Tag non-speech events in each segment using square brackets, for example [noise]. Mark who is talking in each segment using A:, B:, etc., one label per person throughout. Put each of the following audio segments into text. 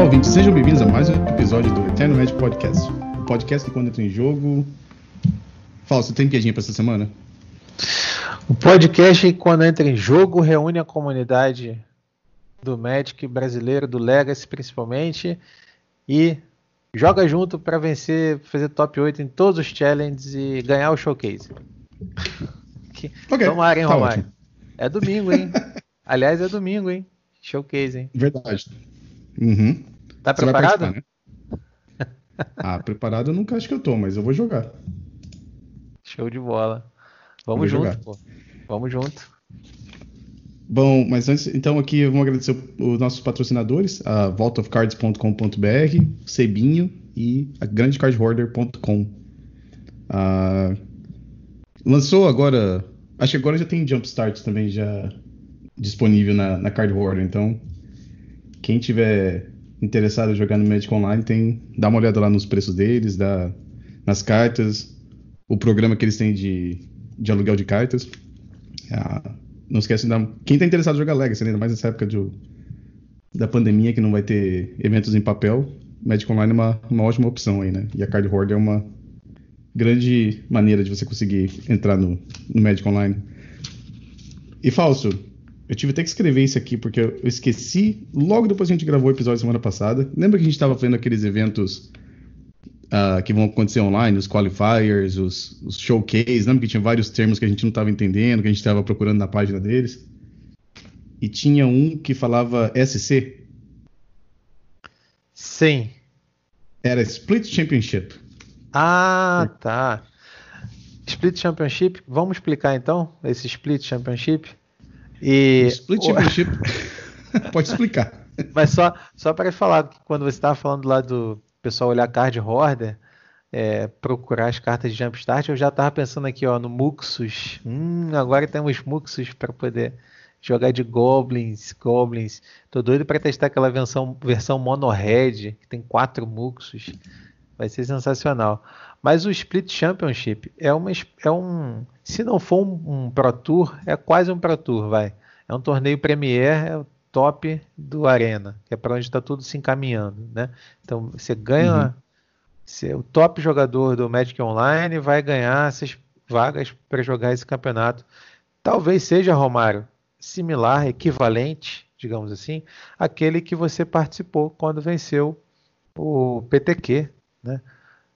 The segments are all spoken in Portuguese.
A: Olá, ouvintes, sejam bem-vindos a mais um episódio do Eterno Magic Podcast. O podcast que quando entra em jogo. Fala, você tem piadinha pra essa semana?
B: O podcast que quando entra em jogo reúne a comunidade do Magic brasileiro, do Legacy principalmente, e joga junto para vencer, fazer top 8 em todos os challenges e ganhar o showcase. Que...
A: Ok,
B: Tomara, hein,
A: tá
B: Romário?
A: ótimo.
B: É domingo, hein? [laughs] Aliás, é domingo, hein? Showcase, hein?
A: Verdade. Uhum.
B: Tá
A: Você vai
B: preparado?
A: né? [laughs] Ah, preparado eu nunca acho que eu tô, mas eu vou jogar.
B: Show de bola. Vamos junto,
A: jogar.
B: pô. Vamos junto.
A: Bom, mas antes, então aqui vamos agradecer os nossos patrocinadores, a vaultofcards.com.br, Cebinho e a grandecardhoarder.com. Ah, lançou agora, acho que agora já tem Jumpstart também já disponível na, na Card Hoarder, então quem tiver interessado em jogar no Magic Online tem dá uma olhada lá nos preços deles, dá, nas cartas, o programa que eles têm de, de aluguel de cartas. Ah, não esquece de dar. Quem tá interessado em jogar Legacy, né? ainda mais nessa época de, da pandemia que não vai ter eventos em papel, Magic Online é uma, uma ótima opção aí, né? E a Card Hoarder é uma grande maneira de você conseguir entrar no, no Magic Online. E falso, eu tive até que escrever isso aqui porque eu esqueci logo depois que a gente gravou o episódio semana passada. Lembra que a gente estava vendo aqueles eventos ah, que vão acontecer online, os qualifiers, os, os showcase, lembra que tinha vários termos que a gente não estava entendendo, que a gente estava procurando na página deles? E tinha um que falava SC,
B: Sim.
A: era Split Championship.
B: Ah, tá. Split Championship, vamos explicar então esse Split Championship? E
A: Split
B: o-
A: Championship, [laughs] pode explicar.
B: Mas só, só para falar que quando você estava falando lá do pessoal olhar card hoarder, é, procurar as cartas de Jumpstart, eu já estava pensando aqui ó, no Muxus. Hum, agora temos Muxus para poder jogar de Goblins, Goblins. Tô doido para testar aquela versão, versão Mono Red, que tem quatro Muxus. Vai ser sensacional. Mas o Split Championship é uma, é um, se não for um, um Pro Tour, é quase um Pro Tour, vai. É um torneio Premier, é o top do Arena, que é para onde está tudo se encaminhando, né? Então você ganha,
A: Uhum.
B: você- o top jogador do Magic Online vai ganhar essas vagas para jogar esse campeonato. Talvez seja, Romário, similar, equivalente, digamos assim, àquele que você participou quando venceu o PTQ, né?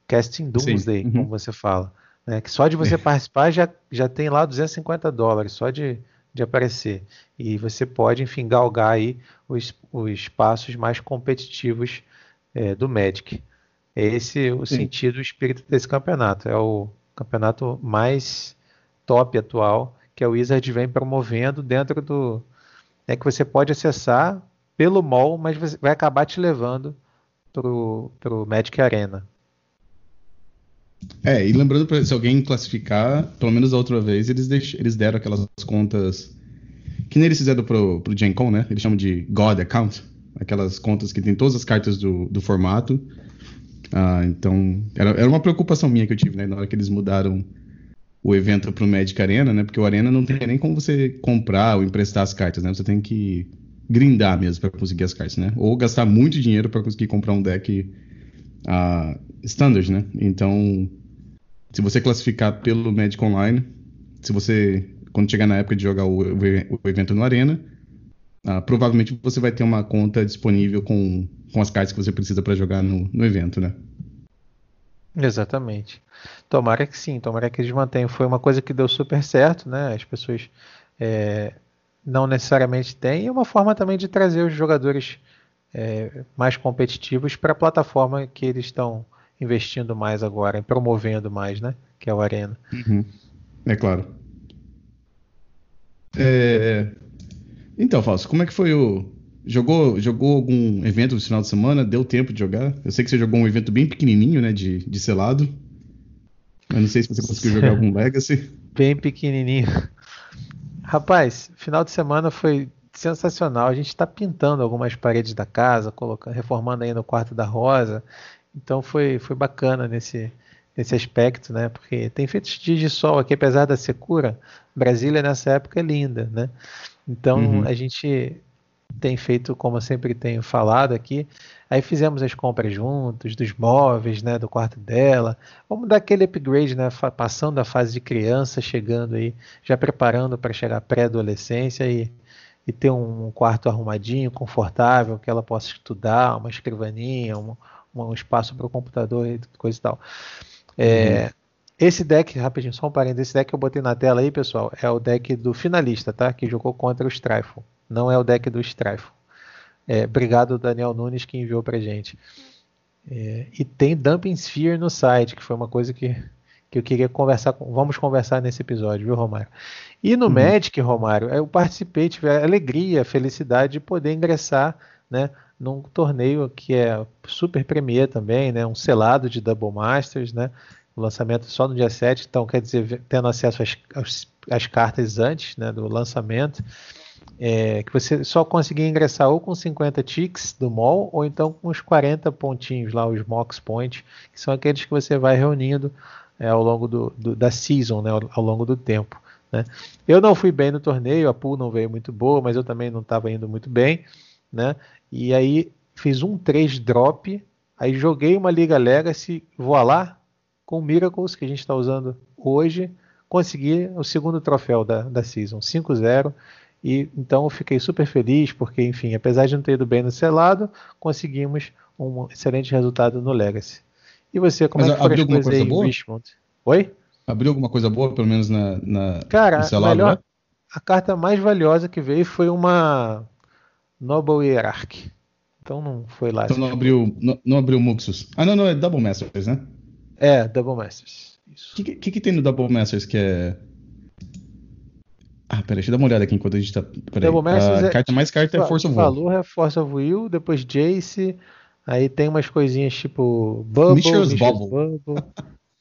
B: Casting Doomsday,
A: Uhum.
B: como você fala. né? Que só de você participar já, já tem lá 250 dólares, só de, de aparecer. E você pode, enfim, galgar aí os, os espaços mais competitivos é, do Magic. É esse o
A: Sim.
B: sentido, o espírito desse campeonato. É o campeonato mais top atual que a Wizard vem promovendo dentro do. É que você pode acessar pelo mall, mas vai acabar te levando pro, pro Magic Arena.
A: É, e lembrando, se alguém classificar, pelo menos da outra vez, eles, deix- eles deram aquelas contas. Que nem eles fizeram pro, pro Gen Con, né? Eles chamam de God Account. Aquelas contas que tem todas as cartas do, do formato. Ah, então, era, era uma preocupação minha que eu tive, né? Na hora que eles mudaram o evento pro Magic Arena, né? Porque o Arena não tem nem como você comprar ou emprestar as cartas, né? Você tem que grindar mesmo para conseguir as cartas, né? Ou gastar muito dinheiro para conseguir comprar um deck ah, standard, né? Então, se você classificar pelo Magic Online, se você quando chegar na época de jogar o, o- evento no Arena, ah, provavelmente você vai ter uma conta disponível com, com as cartas que você precisa para jogar no, no evento, né?
B: Exatamente. Tomara que sim, tomara que eles mantenham. Foi uma coisa que deu super certo, né? As pessoas é, não necessariamente têm. E é uma forma também de trazer os jogadores é, mais competitivos para a plataforma que eles estão investindo mais agora, promovendo mais, né? Que é o Arena.
A: É claro. É, Então, Fausto, como é que foi o. Jogou, jogou algum evento no final de semana? Deu tempo de jogar? Eu sei que você jogou um evento bem pequenininho, né? De, de selado. Eu não sei se você conseguiu jogar [laughs] algum Legacy.
B: Bem pequenininho. Rapaz, final de semana foi sensacional. A gente está pintando algumas paredes da casa, colocando, reformando aí no quarto da Rosa. Então foi, foi bacana nesse, nesse aspecto, né? Porque tem feito dias de sol aqui, apesar da secura. Brasília nessa época é linda, né? Então
A: Uhum.
B: a gente tem feito como eu sempre tenho falado aqui. Aí fizemos as compras juntos, dos móveis, né, do quarto dela. Vamos dar aquele upgrade, né, passando a fase de criança, chegando aí, já preparando para chegar pré-adolescência e, e ter um quarto arrumadinho, confortável, que ela possa estudar, uma escrivaninha, um, um espaço para o computador e coisa e tal. É, uhum. Esse deck, rapidinho, só um parênteses, esse deck que eu botei na tela aí, pessoal, é o deck do finalista, tá? Que jogou contra o Strifle. Não é o deck do Strifle. É, obrigado, Daniel Nunes, que enviou pra gente. É, e tem Dumping Sphere no site, que foi uma coisa que, que eu queria conversar com. Vamos conversar nesse episódio, viu, Romário? E no uhum. Magic, Romário, eu participei, tive a alegria, a felicidade de poder ingressar né, num torneio que é super premier também, né, um selado de Double Masters, né, o lançamento só no dia 7, então quer dizer, tendo acesso às, às, às cartas antes né, do lançamento, é, que você só conseguia ingressar ou com 50 ticks do mall, ou então com os 40 pontinhos lá, os Mox Points, que são aqueles que você vai reunindo é, ao longo do, do, da season, né, ao, ao longo do tempo. Né. Eu não fui bem no torneio, a pool não veio muito boa, mas eu também não estava indo muito bem, né, e aí fiz um 3 drop, aí joguei uma Liga Legacy, vou lá, com o Miracles, que a gente está usando hoje, consegui o segundo troféu da, da Season, 5-0. E então eu fiquei super feliz, porque, enfim, apesar de não ter ido bem no selado, conseguimos um excelente resultado no Legacy. E você, como
A: Mas
B: é que foi
A: as coisas aí boa? em
B: Richmond? Oi?
A: Abriu alguma coisa boa, pelo menos na, na
B: Cara, no selado, melhor, né? a carta mais valiosa que veio foi uma Noble Hierarchy. Então não foi lá.
A: Então não abriu, não, não abriu Muxus. Ah, não, não, é Double Masters, né?
B: É, Double Masters.
A: O que, que, que, tem no Double Masters que é. Ah, peraí, deixa eu dar uma olhada aqui enquanto a gente tá. Peraí.
B: Double Masters
A: a é, carta mais carta é Force of Will.
B: valor é Force of Will, depois Jace. Aí tem umas coisinhas tipo Bubble, Mishra's Bubble, Bubble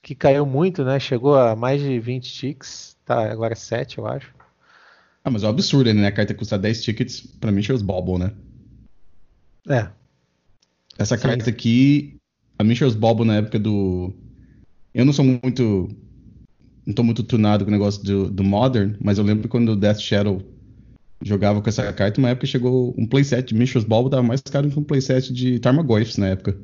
B: que caiu muito, né? Chegou a mais de 20 ticks. Tá, agora 7, eu acho.
A: Ah, mas é um absurdo, né? A carta custa 10 tickets pra Mishra's Bubble, né?
B: É.
A: Essa Sim. carta aqui, a Mishra's Bubble na época do eu não sou muito. Não tô muito tunado com o negócio do, do Modern, mas eu lembro quando o Death Shadow jogava com essa carta, uma época chegou um playset de Mishra's Bulb tava mais caro que um playset de Tarmogoyfs na época.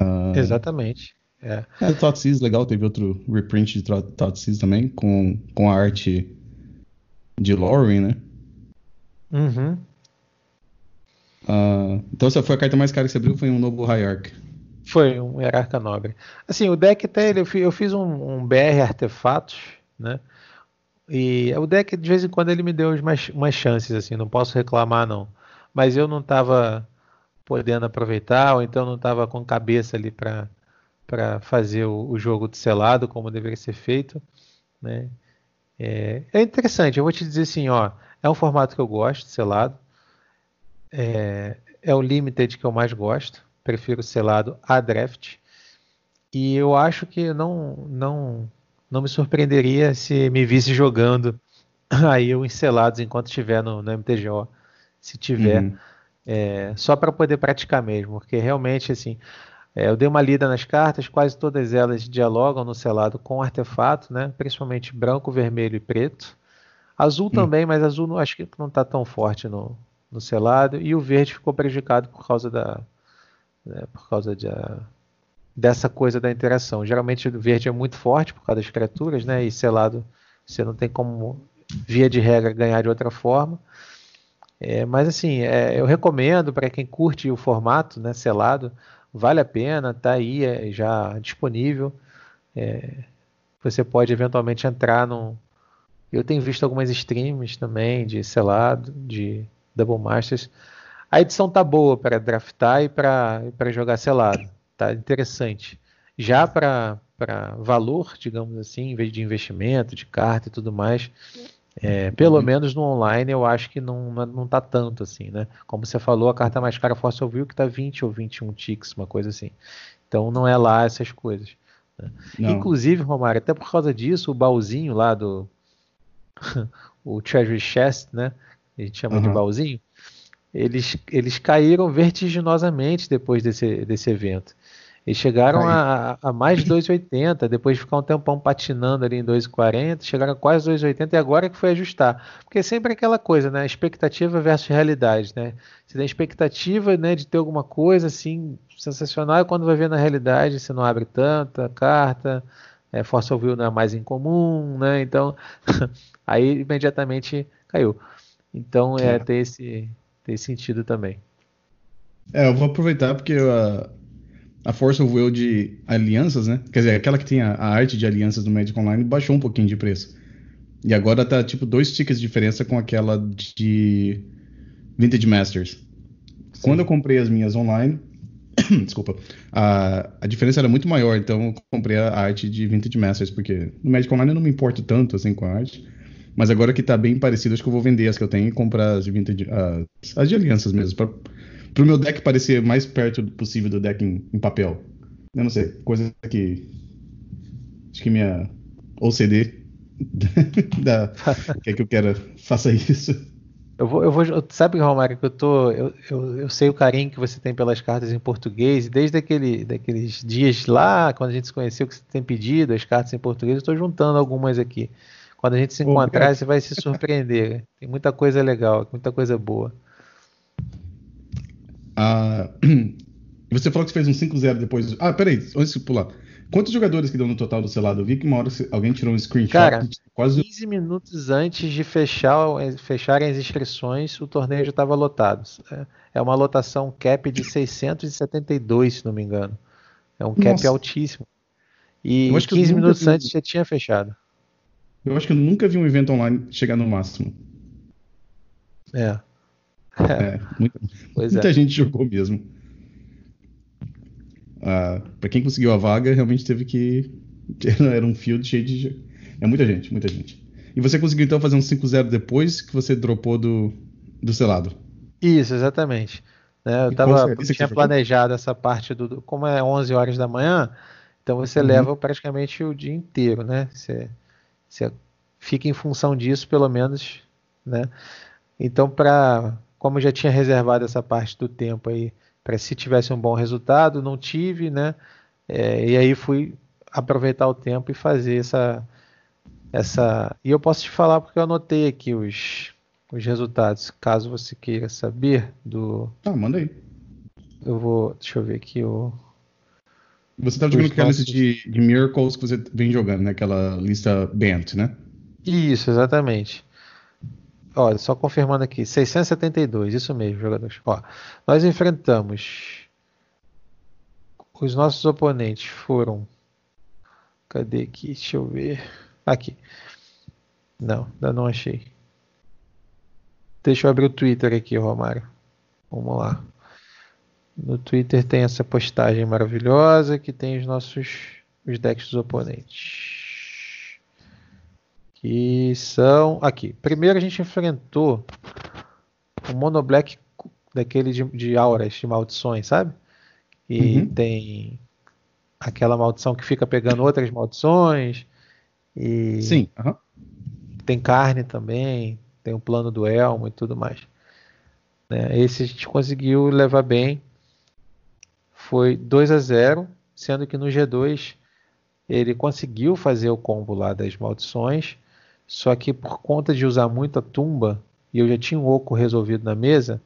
B: Uh... Exatamente. É.
A: é legal, teve outro reprint de Thoughtseize também, com, com a arte de Lauren, né?
B: Uhum.
A: Uh, então essa foi a carta mais cara que você abriu, foi um novo Hierarch.
B: Foi um hierarca nobre. Assim, o deck até ele, eu fiz, um, um, BR artefatos, né? E o deck de vez em quando ele me deu umas, umas chances, assim, não posso reclamar não. Mas eu não estava podendo aproveitar, ou então não estava com cabeça ali para para fazer o, o, jogo de selado como deveria ser feito, né? É, é, interessante, eu vou te dizer assim, ó, é um formato que eu gosto, selado, é, é o limited que eu mais gosto, prefiro selado a draft. E eu acho que não, não, não me surpreenderia se me visse jogando [laughs] aí os selados enquanto estiver no, no MTGO. Se tiver. Uhum. É, só para poder praticar mesmo, porque realmente assim. É, eu dei uma lida nas cartas, quase todas elas dialogam no selado com artefato, né? principalmente branco, vermelho e preto. Azul hum. também, mas azul acho que não está tão forte no, no selado. E o verde ficou prejudicado por causa da, né, por causa de, dessa coisa da interação. Geralmente o verde é muito forte por causa das criaturas, né? E selado você não tem como, via de regra, ganhar de outra forma. É, mas assim, é, eu recomendo para quem curte o formato, né, selado, vale a pena, tá aí é, já disponível. É, você pode eventualmente entrar no. Eu tenho visto algumas streams também de selado, de Double Masters a edição tá boa para draftar e para jogar selado. Tá interessante. Já para valor, digamos assim, em vez de investimento, de carta e tudo mais, é, pelo uhum. menos no online eu acho que não, não tá tanto assim, né? Como você falou, a carta mais cara Force of Will que tá 20 ou 21 ticks, uma coisa assim. Então não é lá essas coisas. Né? Inclusive, Romário, até por causa disso, o baúzinho lá do. [laughs] o Treasury Chest, né? A gente chama uhum. de baúzinho eles, eles caíram vertiginosamente depois desse, desse evento. Eles chegaram a, a, mais de 2,80, depois de ficar um tempão patinando ali em 2,40, chegaram a quase 2,80 e agora que foi ajustar. Porque é sempre aquela coisa, né? Expectativa versus realidade, né? Você tem expectativa né, de ter alguma coisa assim sensacional e quando vai ver na realidade você não abre tanta carta, é, of Will não é mais incomum, né? Então, [laughs] aí imediatamente caiu. Então, é, é. Tem, esse, tem sentido também.
A: É, eu vou aproveitar porque a, a Force of Will de alianças, né? Quer dizer, aquela que tem a, a, arte de alianças no Magic Online baixou um pouquinho de preço. E agora tá tipo dois tickets de diferença com aquela de Vintage Masters. Sim. Quando eu comprei as minhas online, [coughs] desculpa, a, a diferença era muito maior, então eu comprei a arte de Vintage Masters, porque no Magic Online eu não me importo tanto assim com a arte. Mas agora que tá bem parecido, acho que eu vou vender as que eu tenho e comprar as de Vintage, as, as de alianças mesmo, pra, pro meu deck parecer mais perto possível do deck em, em papel. Eu não sei, coisa que. Acho que minha OCD [laughs] da, quer que eu quero faça isso.
B: Eu vou, eu vou, sabe, Romário, que eu tô, eu, eu, eu, sei o carinho que você tem pelas cartas em português, desde aquele, daqueles dias lá, quando a gente se conheceu, que você tem pedido as cartas em português, eu estou juntando algumas aqui. Quando a gente se encontrar, você vai se surpreender. Tem muita coisa legal, muita coisa boa.
A: Ah, [clears throat] você falou que fez um 5-0 depois. Ah, peraí, antes de pular. Quantos jogadores que deu no total do selado? Eu vi que uma hora alguém tirou um screenshot.
B: Cara, quase... 15 minutos antes de fechar, fecharem as inscrições, o torneio já estava lotado. É, é uma lotação cap de 672, se não me engano. É um cap Nossa. altíssimo. E 15 minutos antes já tinha fechado.
A: Eu acho que eu nunca vi um evento online chegar no máximo.
B: É.
A: É, [laughs] muita, muita é. gente jogou mesmo. Ah, para quem conseguiu a vaga, realmente teve que. [laughs] Era um field cheio de. É muita gente, muita gente. E você conseguiu então fazer um 5-0 depois que você dropou do, do selado?
B: Isso, exatamente. Né, eu tava, tinha planejado essa parte do. Como é 11 horas da manhã, então você uhum. leva praticamente o dia inteiro, né? Você, você fica em função disso, pelo menos, né? Então, para como eu já tinha reservado essa parte do tempo aí para se tivesse um bom resultado, não tive, né? É, e aí fui aproveitar o tempo e fazer essa essa e eu posso te falar porque eu anotei aqui os os resultados, caso você queira saber do
A: Ah, manda aí.
B: Eu vou, deixa eu ver aqui o
A: você estava jogando aquela lista de, de Miracles que você vem jogando, né? Aquela lista Bent, né?
B: Isso, exatamente. Olha, só confirmando aqui, 672, isso mesmo, jogadores. Ó, nós enfrentamos. Os nossos oponentes foram. Cadê aqui? Deixa eu ver. Aqui. Não, ainda não achei. Deixa eu abrir o Twitter aqui, Romário. Vamos lá. No Twitter tem essa postagem maravilhosa que tem os nossos os decks dos oponentes que são aqui. Primeiro a gente enfrentou o Mono Black daquele de, de auras, de maldições, sabe? E uhum. tem aquela maldição que fica pegando outras maldições. E
A: Sim. Uhum.
B: Tem carne também, tem o plano do elmo e tudo mais. Né? Esse a gente conseguiu levar bem. Foi 2 a 0 sendo que no G2 ele conseguiu fazer o combo lá das maldições só que por conta de usar muita tumba, e eu já tinha um oco resolvido na mesa,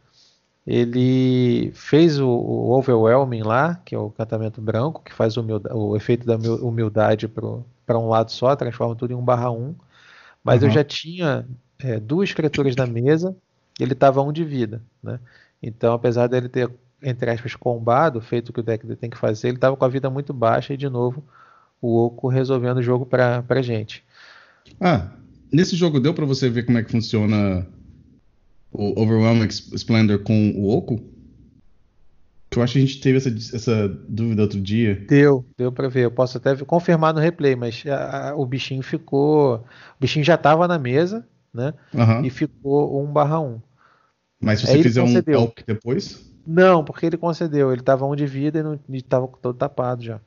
B: ele fez o, o overwhelming lá, que é o cantamento branco, que faz o, o efeito da humildade para um lado só, transforma tudo em 1 barra 1. Mas uhum. eu já tinha é, duas criaturas na mesa, ele estava um de vida. Né? Então, apesar dele ter, entre aspas, combado, feito o que o deck tem que fazer, ele estava com a vida muito baixa e, de novo, o Oco resolvendo o jogo para a gente.
A: Ah, Nesse jogo deu para você ver como é que funciona o Overwhelming Splendor com o Oco? Eu acho que a gente teve essa, essa dúvida outro dia.
B: Deu, deu para ver. Eu posso até confirmar no replay, mas a, a, o bichinho ficou. O bichinho já estava na mesa, né? Uhum. E ficou 1 barra 1.
A: Mas se você Aí fizer um help depois?
B: Não, porque ele concedeu. Ele estava 1 de vida e não estava todo tapado já.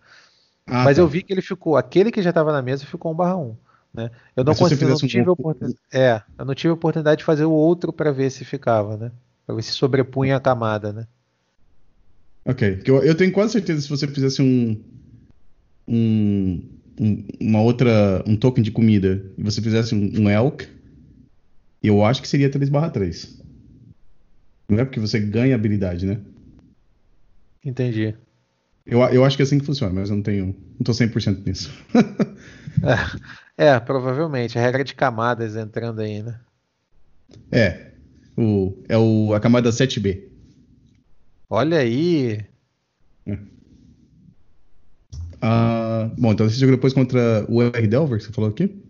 B: Ah, mas tá. eu vi que ele ficou. Aquele que já estava na mesa ficou 1 barra 1. Né? Eu não, consegui, não tive um... oportunidade, é, eu não tive a oportunidade de fazer o outro para ver se ficava, né? Para ver se sobrepunha a camada, né?
A: Ok. Eu, eu tenho quase certeza que se você fizesse um, um, um, uma outra. um token de comida e você fizesse um, um elk, eu acho que seria 3/3. Não é porque você ganha habilidade, né?
B: Entendi.
A: Eu, eu acho que é assim que funciona, mas eu não tenho. Não tô 100% nisso.
B: é, [laughs] é, provavelmente. A regra de camadas entrando aí, né?
A: É. O, é o, a camada 7B.
B: Olha aí.
A: É. Ah, bom, então você jogou depois contra o R. Delver, que você falou aqui?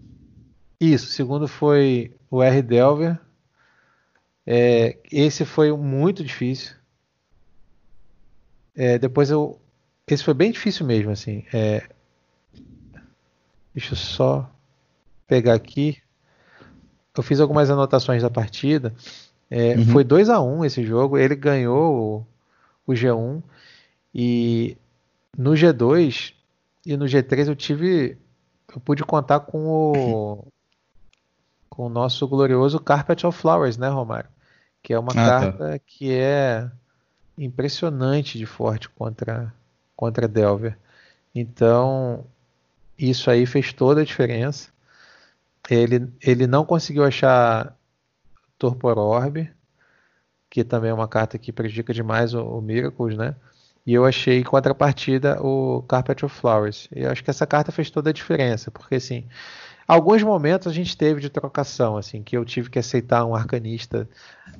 B: Isso, o segundo foi o R. Delver. É, esse foi muito difícil. É, depois eu. Esse foi bem difícil mesmo, assim. É, deixa eu só pegar aqui. Eu fiz algumas anotações da partida. É, uhum. Foi 2 a 1 um esse jogo. Ele ganhou o, o G1. E no G2 e no G3 eu tive. Eu pude contar com o. [laughs] Com o nosso glorioso Carpet of Flowers, né, Romário? Que é uma ah, tá. carta tá. que é impressionante de forte contra, contra Delver. Então, isso aí fez toda a diferença. Ele, ele não conseguiu achar Torpor Orb, que também é uma carta que prejudica demais o, o Miracles, né? E eu achei em contrapartida o Carpet of Flowers. E eu acho que essa carta fez toda a diferença, porque assim, alguns momentos a gente teve de trocação, assim, que eu tive que aceitar um arcanista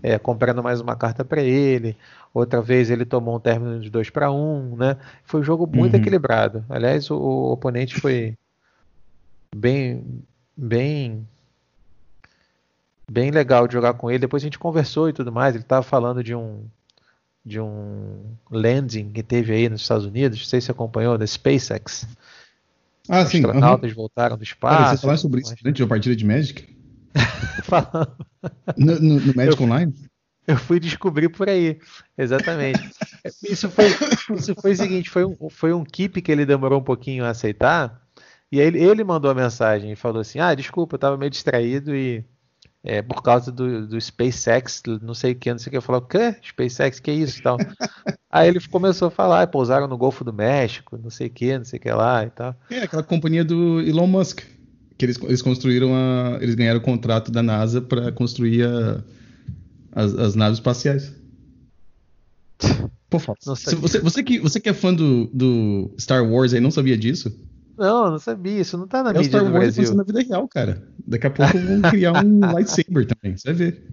B: é, comprando mais uma carta para ele. Outra vez ele tomou um término de 2 para 1, né? Foi um jogo muito uhum. equilibrado. Aliás, o, o, oponente foi bem, bem, bem legal de jogar com ele. Depois a gente conversou e tudo mais. Ele estava falando de um de um landing que teve aí nos Estados Unidos. Não sei se acompanhou da SpaceX.
A: Ah, Os sim.
B: astronautas uhum. voltaram do espaço. Cara,
A: você falou sobre isso durante uma partida de Magic? [laughs] Falando. No, no, no Magic eu, Online?
B: Eu fui descobrir por aí, exatamente. [laughs] Isso foi, isso foi o seguinte, foi um, foi um keep que ele demorou um pouquinho a aceitar, e aí ele, ele mandou a mensagem e falou assim, ah, desculpa, eu estava meio distraído e é, por causa do, do SpaceX, não sei o que, não sei o que. Eu falei, o quê? SpaceX, que é isso tal. [laughs] Aí ele começou a falar, pousaram no Golfo do México, não sei o que, não sei o que lá e tal.
A: É, aquela companhia do Elon Musk, que eles, eles construíram a, eles ganharam o contrato da NASA para construir a, as, as, naves espaciais. [laughs] Pô, você, você, que, você que é fã do, do Star Wars aí não sabia disso?
B: Não, não sabia. Isso não tá na
A: é mídia Star Wars Brasil. na vida real, cara. Daqui a pouco vão criar um [laughs] lightsaber também. Você vai ver.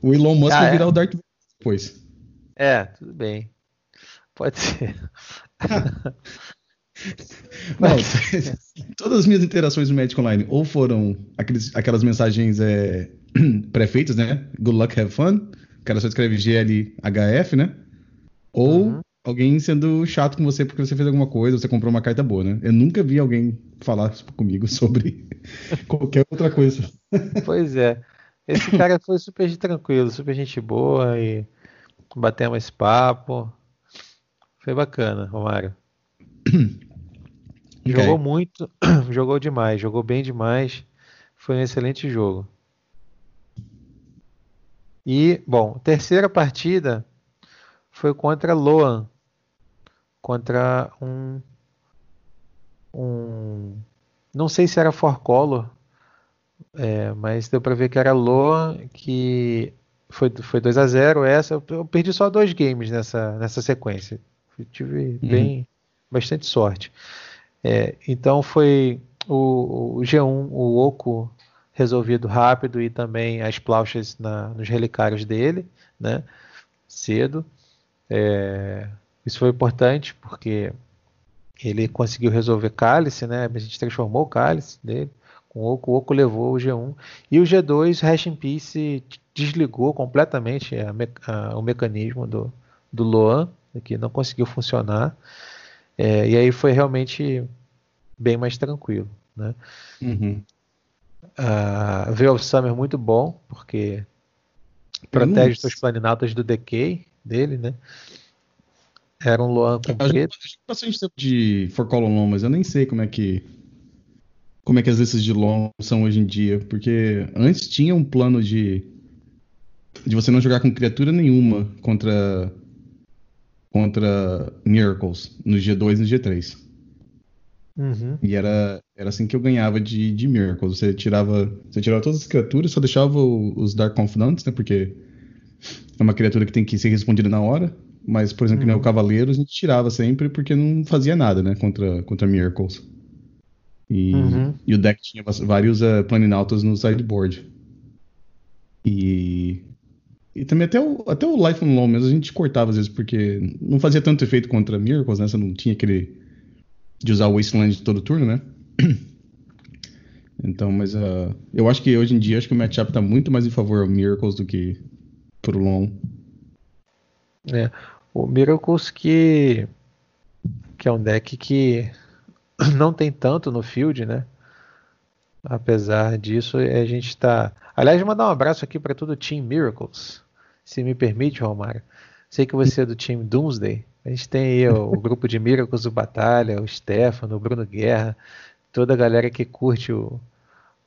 A: O Elon Musk ah, vai é? virar o Darth Vader depois.
B: É, tudo bem. Pode ser. [laughs]
A: Não, [laughs] todas as minhas interações no Magic Online ou foram aqueles, aquelas mensagens é, [clears throat] pré-feitas, né? Good luck, have fun. O cara só escreve GLHF, né? Ou uhum alguém sendo chato com você porque você fez alguma coisa, você comprou uma carta boa, né? Eu nunca vi alguém falar comigo [laughs] sobre qualquer outra coisa.
B: Pois é. Esse cara foi super tranquilo, super gente boa e batemos esse papo. Foi bacana, Romário. [clears throat] Okay. Jogou muito, [clears throat] jogou demais, jogou bem demais. Foi um excelente jogo. E, bom, terceira partida foi contra Loan, contra um, um não sei se era For Color, é, mas deu para ver que era Loa, que foi, foi 2 a 0 essa. Eu, eu, perdi só dois games nessa, nessa sequência. Eu tive uhum. bem bastante sorte. É, então foi o, o, G1, o Oco resolvido rápido e também as plauchas na, nos relicários dele, né? Cedo. É, isso foi importante porque ele conseguiu resolver cálice, né? A gente transformou o cálice dele com o Oco. O Oco levou o G1. E o G2, Hash in Peace, desligou completamente a, a, o mecanismo do, do Loan, que não conseguiu funcionar. É, e aí foi realmente bem mais tranquilo. Né?
A: Uhum.
B: Uh, Summer muito bom, porque protege os seus planinautas do decay dele, né? Era um Luan com preto.
A: Eu bastante tempo de For Column Long, mas eu nem sei como é que como é que as listas de long são hoje em dia, porque antes tinha um plano de de você não jogar com criatura nenhuma contra contra Miracles no G2 e no G3.
B: Uhum.
A: E era, era assim que eu ganhava de, de Miracles. Você tirava, você tirava todas as criaturas, só deixava os Dark Confidants, né? Porque é uma criatura que tem que ser respondida na hora. Mas, por exemplo, nem o
B: Uhum.
A: Cavaleiro, a gente tirava sempre porque não fazia nada, né? Contra, contra Miracles. E,
B: Uhum.
A: e o deck tinha vários uh, Planinautas no sideboard. E, e também até o, até o Life on Low mesmo a gente cortava às vezes, porque não fazia tanto efeito contra Miracles, né? Você não tinha aquele de usar o Wasteland todo turno, né? [clears throat] Então, mas uh, eu acho que hoje em dia acho que o matchup tá muito mais em favor ao Miracles do que
B: É, o Miracles que, que é um deck que [clears throat] não tem tanto no field, né? Apesar disso, a gente está. Aliás, mandar um abraço aqui para todo o Team Miracles, se me permite, Romário. Sei que você é do time Doomsday. A gente tem aí o, o [laughs] grupo de Miracles do Batalha, o Stefano, o Bruno Guerra, toda a galera que curte o,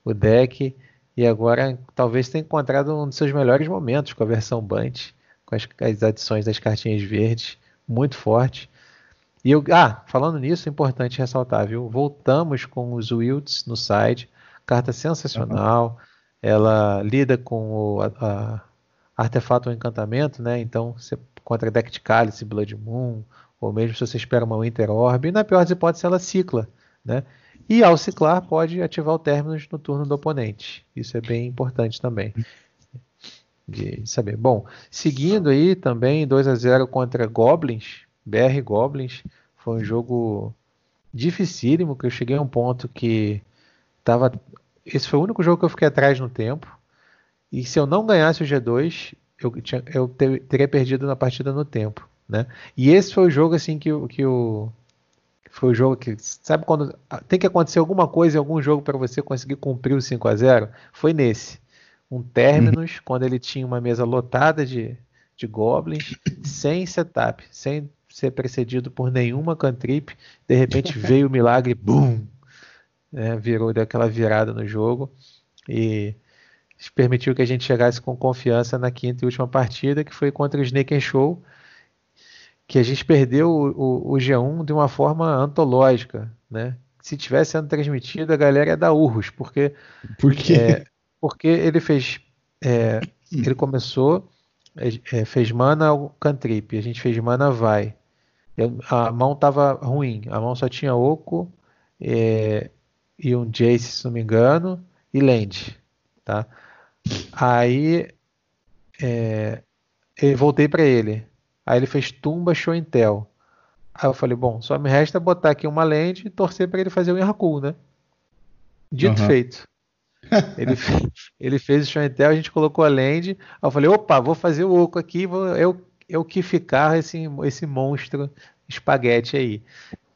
B: o deck. E agora talvez tenha encontrado um dos seus melhores momentos com a versão Bunt, com as, as adições das cartinhas verdes, muito forte. E eu, ah, falando nisso, é importante ressaltar, viu? Voltamos com os Wilds no site, carta sensacional. Ela lida com o a, a artefato ou encantamento, né? Então, você contra deck de Cálice, Blood Moon, ou mesmo se você espera uma Winter Orb, e na pior das hipóteses ela cicla, né? E ao ciclar pode ativar o términos no turno do oponente. Isso é bem importante também de saber. Bom, seguindo aí também 2 a 0 contra Goblins, BR Goblins, foi um jogo dificílimo, que eu cheguei a um ponto que tava esse foi o único jogo que eu fiquei atrás no tempo. E se eu não ganhasse o G2, eu, tinha, eu ter, teria perdido na partida no tempo, né? E esse foi o jogo assim que, que o foi o jogo que sabe quando tem que acontecer alguma coisa em algum jogo para você conseguir cumprir o 5 a 0 Foi nesse. Um Terminus, uhum. quando ele tinha uma mesa lotada de, de goblins, [coughs] sem setup, sem ser precedido por nenhuma cantrip, de repente [laughs] veio o milagre, boom! Né, virou daquela virada no jogo e permitiu que a gente chegasse com confiança na quinta e última partida, que foi contra o Snake and Show, que a gente perdeu o, o, o, G1 de uma forma antológica, né? Se tivesse sendo transmitido, a galera ia dar urros, porque
A: Por quê?
B: É, porque ele fez, é, ele começou, é, fez mana cantrip, a gente fez mana vai. Eu, a mão tava ruim, a mão só tinha oco é, e um Jace, se não me engano, e land, tá? Aí é, eu voltei para ele. Aí ele fez tumba show intel. Aí eu falei, bom, só me resta botar aqui uma land e torcer para ele fazer o Yarkul, né? Dito uhum. feito. Ele, [laughs] ele fez o show intel, a gente colocou a land. Aí eu falei, opa, vou fazer o oco aqui, vou, eu, eu que ficar esse, esse monstro espaguete aí.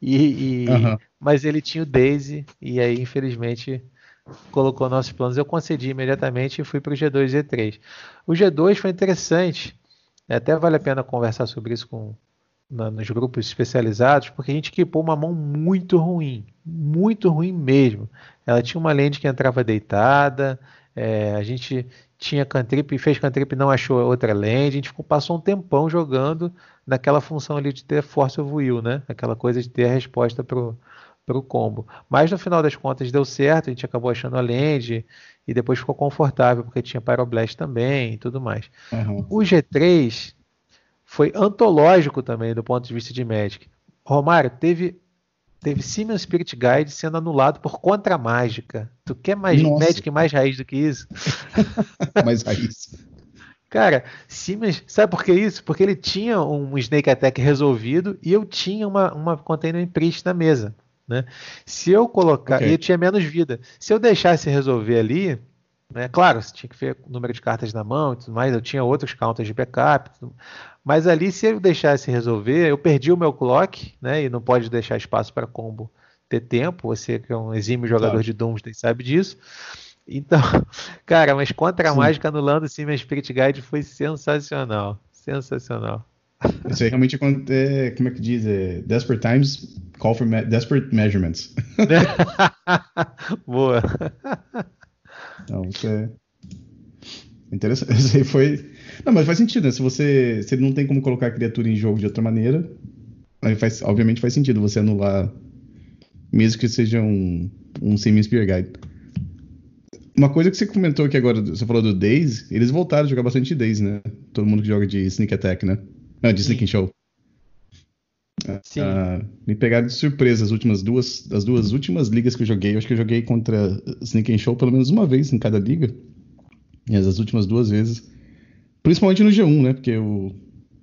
B: E, e uhum. Mas ele tinha o Daisy, e aí, infelizmente, colocou nossos planos. Eu concedi imediatamente e fui para o G2 e G3. O G2 foi interessante. Até vale a pena conversar sobre isso com, na, nos grupos especializados, porque a gente equipou uma mão muito ruim, muito ruim mesmo. Ela tinha uma lente que entrava deitada, é, a gente tinha cantrip, fez cantrip e não achou outra lente, a gente ficou, passou um tempão jogando naquela função ali de ter force of will, né? Aquela coisa de ter a resposta para o combo. Mas no final das contas deu certo, a gente acabou achando a land e depois ficou confortável, porque tinha Pyroblast também e tudo mais.
A: Uhum.
B: O G3 foi antológico também do ponto de vista de Magic. Romário, teve, teve Simeon Spirit Guide sendo anulado por contra mágica. Tu quer mais
A: Nossa.
B: Magic mais raiz do que isso? [laughs]
A: mais raiz.
B: Cara, Siemens, sabe por que isso? Porque ele tinha um Snake Attack resolvido e eu tinha uma, uma Container Priest na mesa. Né? Se eu colocar. Okay. E eu tinha menos vida. Se eu deixasse resolver ali, né? Claro, você tinha que ver o número de cartas na mão e tudo mais. Eu tinha outros counters de backup. Mas ali, se eu deixasse resolver, eu perdi o meu clock, né? E não pode deixar espaço para combo ter tempo. Você que é um exímio jogador tá. de Doomsday sabe disso. Então, [laughs] cara, mas contra a Sim. mágica anulando o Siemens Spirit Guide foi sensacional. Sensacional.
A: Isso aí realmente é, como é que diz? É, desperate times call for me desperate measurements. [laughs]
B: Boa.
A: Então, isso é... Interessante. Isso aí foi. Não, mas faz sentido, né? Se você. Se não tem como colocar a criatura em jogo de outra maneira, aí faz, obviamente faz sentido você anular. Mesmo que seja um, um Semi Spear Guide. Uma coisa que você comentou aqui agora, você falou do Days, eles voltaram a jogar bastante Days, né? Todo mundo que joga de Sneak Attack, né? Não, de Sneak Show.
B: Sim.
A: Ah, me pegaram de surpresa as últimas duas, as duas últimas ligas que eu joguei. Eu acho que eu joguei contra Sneak and Show pelo menos uma vez em cada liga. E as últimas duas vezes. Principalmente no G1, né? Porque o,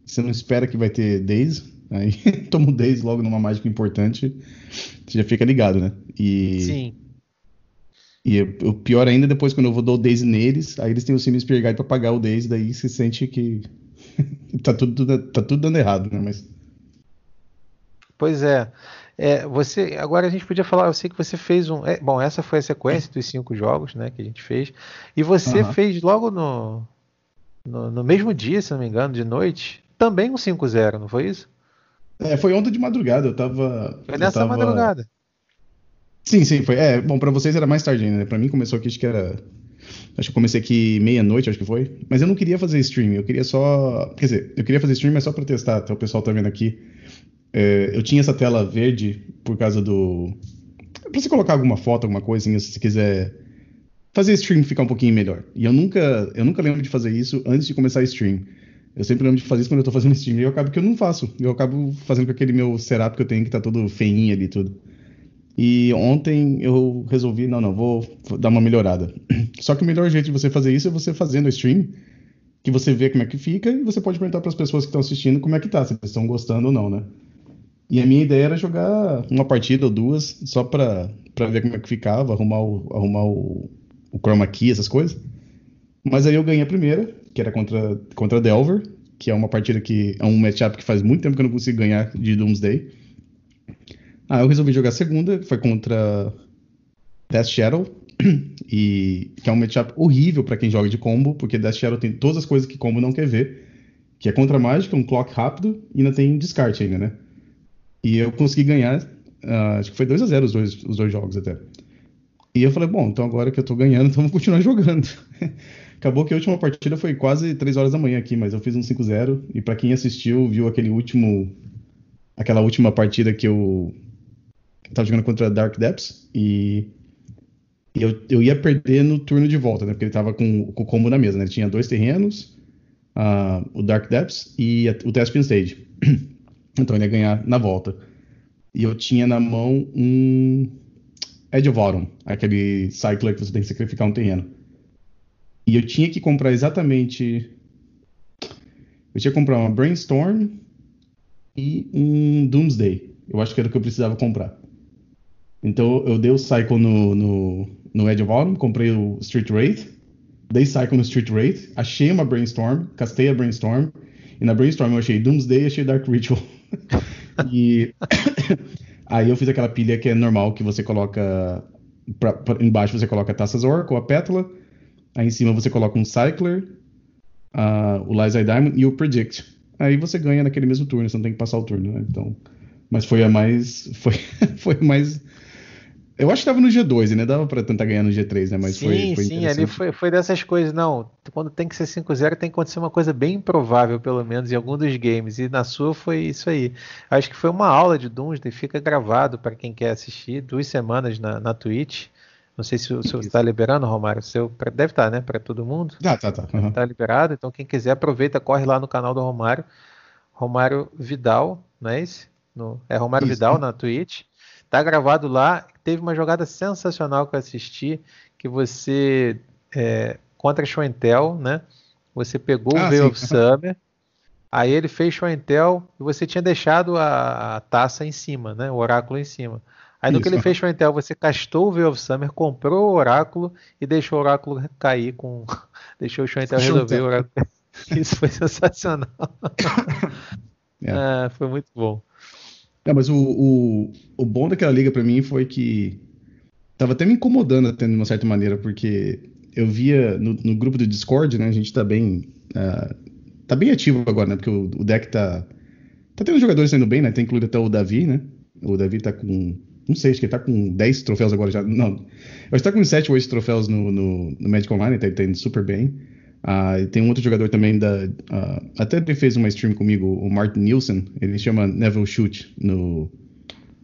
A: você não espera que vai ter Days. Aí [laughs] toma o Days logo numa mágica importante. Você já fica ligado, né? E,
B: Sim.
A: e o pior ainda, depois quando eu vou dar o Days neles, aí eles têm o Sim Spear Guide pra pagar o Days, daí você sente que [laughs] tá, tudo, tá tudo dando errado, né? Mas
B: Pois é. É, você agora a gente podia falar, eu sei que você fez um, é, bom, essa foi a sequência dos cinco jogos, né, que a gente fez, e você
A: Aham.
B: fez logo no, no, no mesmo dia, se não me engano, de noite, também um 5-0, não foi isso?
A: É, foi ontem de madrugada, eu tava.
B: Foi nessa
A: tava-
B: madrugada.
A: Sim, sim, foi. É, bom, pra vocês era mais tarde ainda, né? Pra mim começou aqui, acho que era. Acho que eu comecei aqui meia-noite, acho que foi. Mas eu não queria fazer stream, eu queria só. Quer dizer, eu queria fazer stream, mas só pra testar, até o pessoal tá vendo aqui. É, eu tinha essa tela verde por causa do. Pra você colocar alguma foto, alguma assim, se você quiser fazer stream ficar um pouquinho melhor. E eu nunca, eu nunca lembro de fazer isso antes de começar stream. Eu sempre lembro de fazer isso quando eu tô fazendo stream. E eu acabo que eu não faço. Eu acabo fazendo com aquele meu setup que eu tenho que tá todo feinho ali tudo. E ontem eu resolvi, não, não, vou dar uma melhorada. Só que o melhor jeito de você fazer isso é você fazendo a stream, que você vê como é que fica e você pode perguntar para as pessoas que estão assistindo como é que tá, se eles estão gostando ou não, né? E a minha ideia era jogar uma partida ou duas só pra ver como é que ficava, arrumar o, arrumar o, o chroma key, essas coisas. Mas aí eu ganhei a primeira, que era contra, contra Delver, que é uma partida que é um matchup que faz muito tempo que eu não consigo ganhar de Doomsday. Ah, eu resolvi jogar a segunda, foi contra Death Shadow, [clears throat] e que é um matchup horrível pra quem joga de combo, porque Death Shadow tem todas as coisas que combo não quer ver, que é contra mágica, um clock rápido e ainda tem descarte ainda, né? E eu consegui ganhar, ah, acho que foi 2 a 0 os dois, os dois jogos até. E eu falei, bom, então agora que eu tô ganhando, [laughs] então vamos continuar jogando. [laughs] Acabou que a última partida foi quase 3 horas da manhã aqui, mas eu fiz um 5-0. E pra quem assistiu, viu aquele último. Aquela última partida que eu tava jogando contra Dark Depths. E, eu, eu ia perder no turno de volta, né? Porque ele tava com, com o combo na mesa, né? Ele tinha dois terrenos, ah, o Dark Depths e a- o Thespian Stage. [clears throat] então ele ia ganhar na volta. E eu tinha na mão um Edge of Autumn, aquele cycler que você tem que sacrificar um terreno. E eu tinha que comprar exatamente. Eu tinha que comprar uma Brainstorm e um Doomsday. Eu acho que era o que eu precisava comprar. Então eu dei o Cycle no, no, no Edge of Autumn, comprei o Street Wraith, dei Cycle no Street Wraith, achei uma Brainstorm, castei a Brainstorm, e na Brainstorm eu achei Doomsday e achei Dark Ritual. [laughs] e [coughs] aí eu fiz aquela pilha que é normal, que você coloca. Pra, pra- embaixo você coloca Taças Orc ou a Pétala, aí em cima você coloca um Cycler, ah, o Lies Diamond e o Predict. Aí você ganha naquele mesmo turno, você não tem que passar o turno, né? Então, mas foi a mais. [laughs] Foi, foi a mais. Eu acho que tava no G2, né? Dava pra tentar ganhar no G3, né? Mas
B: sim,
A: foi, foi
B: sim, ali foi, foi dessas coisas. Não, quando tem que ser 5-0 tem que acontecer uma coisa bem improvável, pelo menos, em algum dos games. E na sua foi isso aí. Acho que foi uma aula de Doomsday, fica gravado para quem quer assistir, duas semanas na, na Twitch. Não sei se, o- se você está liberando, Romário. Seu, deve estar, né? Para todo mundo.
A: Tá, tá, tá. aham.
B: Tá liberado. Então, quem quiser, aproveita, corre lá no canal do Romário. Romário Vidal, não é esse? No- é Romário
A: Isso.
B: Vidal na Twitch. Tá gravado lá. Teve uma jogada sensacional que eu assisti, que você, é, contra Tell, né? Você pegou
A: Ah,
B: o Veil of Summer, aí ele fez Tell e você tinha deixado a, a taça em cima, né? O oráculo em cima. Aí no que
A: Isso.
B: ele fez Tell, você castou o Veil of Summer, comprou o oráculo e deixou o oráculo cair com... [laughs] deixou o and resolver o oráculo. [laughs] Isso foi sensacional. [coughs]
A: É.
B: Ah, foi muito bom.
A: É, mas o, o, o bom daquela liga pra mim foi que tava até me incomodando até de uma certa maneira, porque eu via no, no grupo do Discord, né? A gente tá bem. ah, tá bem ativo agora, né? Porque o, o deck tá. Tá tendo jogadores saindo bem, né? Tem incluído até o Davi, né? O Davi tá com. Não sei, acho que ele tá com 10 troféus agora já. Não. Acho que tá com 7 ou 8 troféus no, no, no Magic Online, tá, tá indo super bem. Uh, tem um outro jogador também da. Uh, até ele fez uma stream comigo, o Martin Nielsen. Ele chama Neville Shoot no,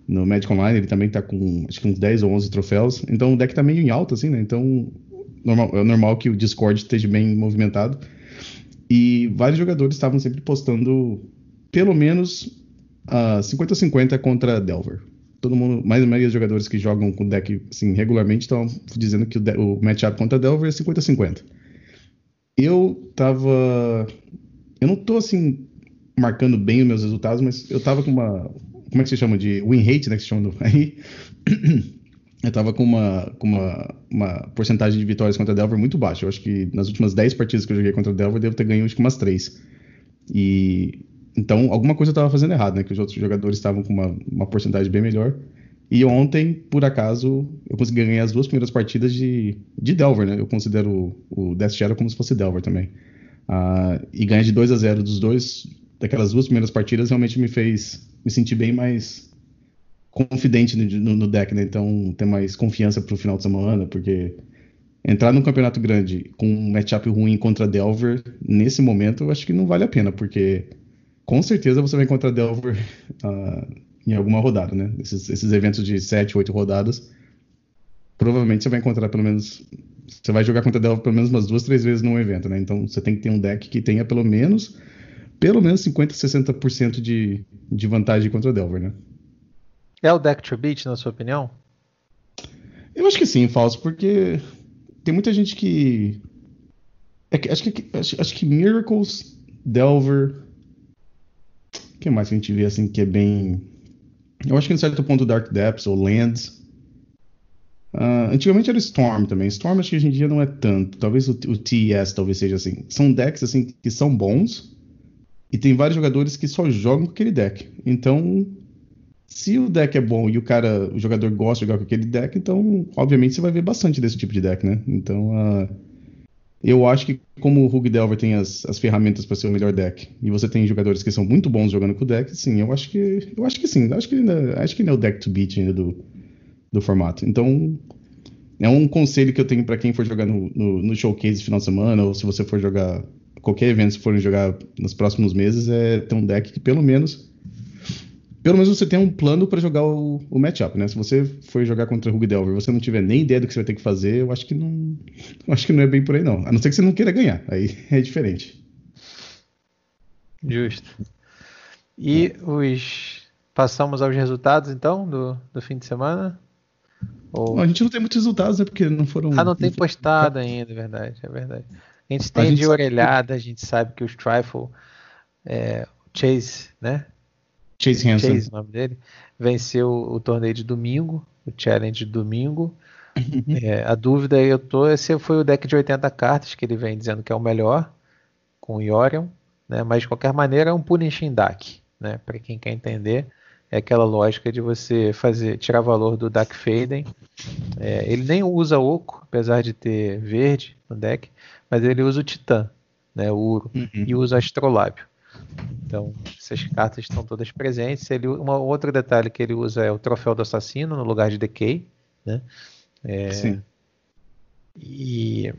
A: no Magic Online. Ele também tá com acho que uns 10 ou 11 troféus. Então o deck tá meio em alta, assim, né? Então normal, é normal que o Discord esteja bem movimentado. E vários jogadores estavam sempre postando pelo menos uh, 50-50 contra Delver. Todo mundo, mais a maioria dos jogadores que jogam com deck assim, regularmente estão dizendo que o, o matchup contra Delver é 50-50. Eu tava. Eu não tô assim marcando bem os meus resultados, mas eu tava com uma. Como é que se chama? De win rate, né? Que se chama [laughs] aí. eu tava com uma, com uma, uma porcentagem de vitórias contra a Delver muito baixa. Eu acho que nas últimas 10 partidas que eu joguei contra a Delver, eu devo ter ganho acho que umas 3. E então alguma coisa eu tava fazendo errado, né? Que os outros jogadores estavam com uma, uma porcentagem bem melhor. E ontem, por acaso, eu consegui ganhar as duas primeiras partidas de, de Delver, né? Eu considero o, Death Shadow como se fosse Delver também. Uh, e ganhar de 2 a 0 dos dois, daquelas duas primeiras partidas, realmente me fez me sentir bem mais confidente no, no, no deck, né? Então, ter mais confiança pro final de semana, porque entrar num campeonato grande com um matchup ruim contra Delver, nesse momento, eu acho que não vale a pena, porque com certeza você vai encontrar Delver. Uh, [laughs] em alguma rodada, né? Esses, esses eventos de 7, 8 rodadas, provavelmente você vai encontrar pelo menos. Você vai jogar contra Delver pelo menos umas duas, três vezes num evento, né? Então você tem que ter um deck que tenha pelo menos pelo menos 50, 60% de, de vantagem contra Delver, né?
B: É o deck to beat, na sua opinião?
A: Eu acho que sim, falso, porque tem muita gente que. É que acho, que acho, acho que Miracles, Delver. O que mais que a gente vê assim que é bem eu acho que em certo ponto Dark Depths ou Lands. Uh, antigamente era Storm também. Storm acho que hoje em dia não é tanto. Talvez o, o TES talvez seja assim. São decks assim que são bons e tem vários jogadores que só jogam com aquele deck. Então, se o deck é bom e o cara, o jogador gosta de jogar com aquele deck, então obviamente você vai ver bastante desse tipo de deck, né? Então, uh, eu acho que como o Rug Delver tem as, as ferramentas para ser o melhor deck, e você tem jogadores que são muito bons jogando com o deck, sim, eu acho que eu acho que sim, acho que ainda, acho que ainda é o deck to beat ainda do, do formato. Então, é um conselho que eu tenho para quem for jogar no, no, no, showcase final de semana, ou se você for jogar qualquer evento, se forem jogar nos próximos meses, é ter um deck que pelo menos pelo menos você tem um plano para jogar o, o matchup, né? Se você for jogar contra o Hug Delver e você não tiver nem ideia do que você vai ter que fazer, eu acho que não. acho que não é bem por aí, não. A não ser que você não queira ganhar. Aí [laughs] é diferente.
B: Justo. E é. os. Passamos aos resultados, então, do, do fim de semana?
A: Ou... a gente não tem muitos resultados, né? Porque não foram.
B: Ah, não tem postado ainda, é verdade, é verdade. A gente tem a gente de orelhada, a gente sabe que os Trifle, é, Chase, né?
A: Chase Hansen. Chase,
B: o nome dele, venceu o torneio de domingo, o challenge de domingo. Uhum. É, a dúvida aí eu tô, esse foi o deck de 80 cartas que ele vem dizendo que é o melhor, com o Yorion, né? Mas de qualquer maneira é um punishing deck, né? Para quem quer entender, é aquela lógica de você fazer tirar valor do Dark Faden. É, ele nem usa oco, apesar de ter verde no deck, mas ele usa o Titã, né? O Uro, uhum. e usa Astrolábio. Então, essas cartas estão todas presentes. Ele, um outro detalhe que ele usa é o troféu do assassino no lugar de Decay. Né? É, Sim. E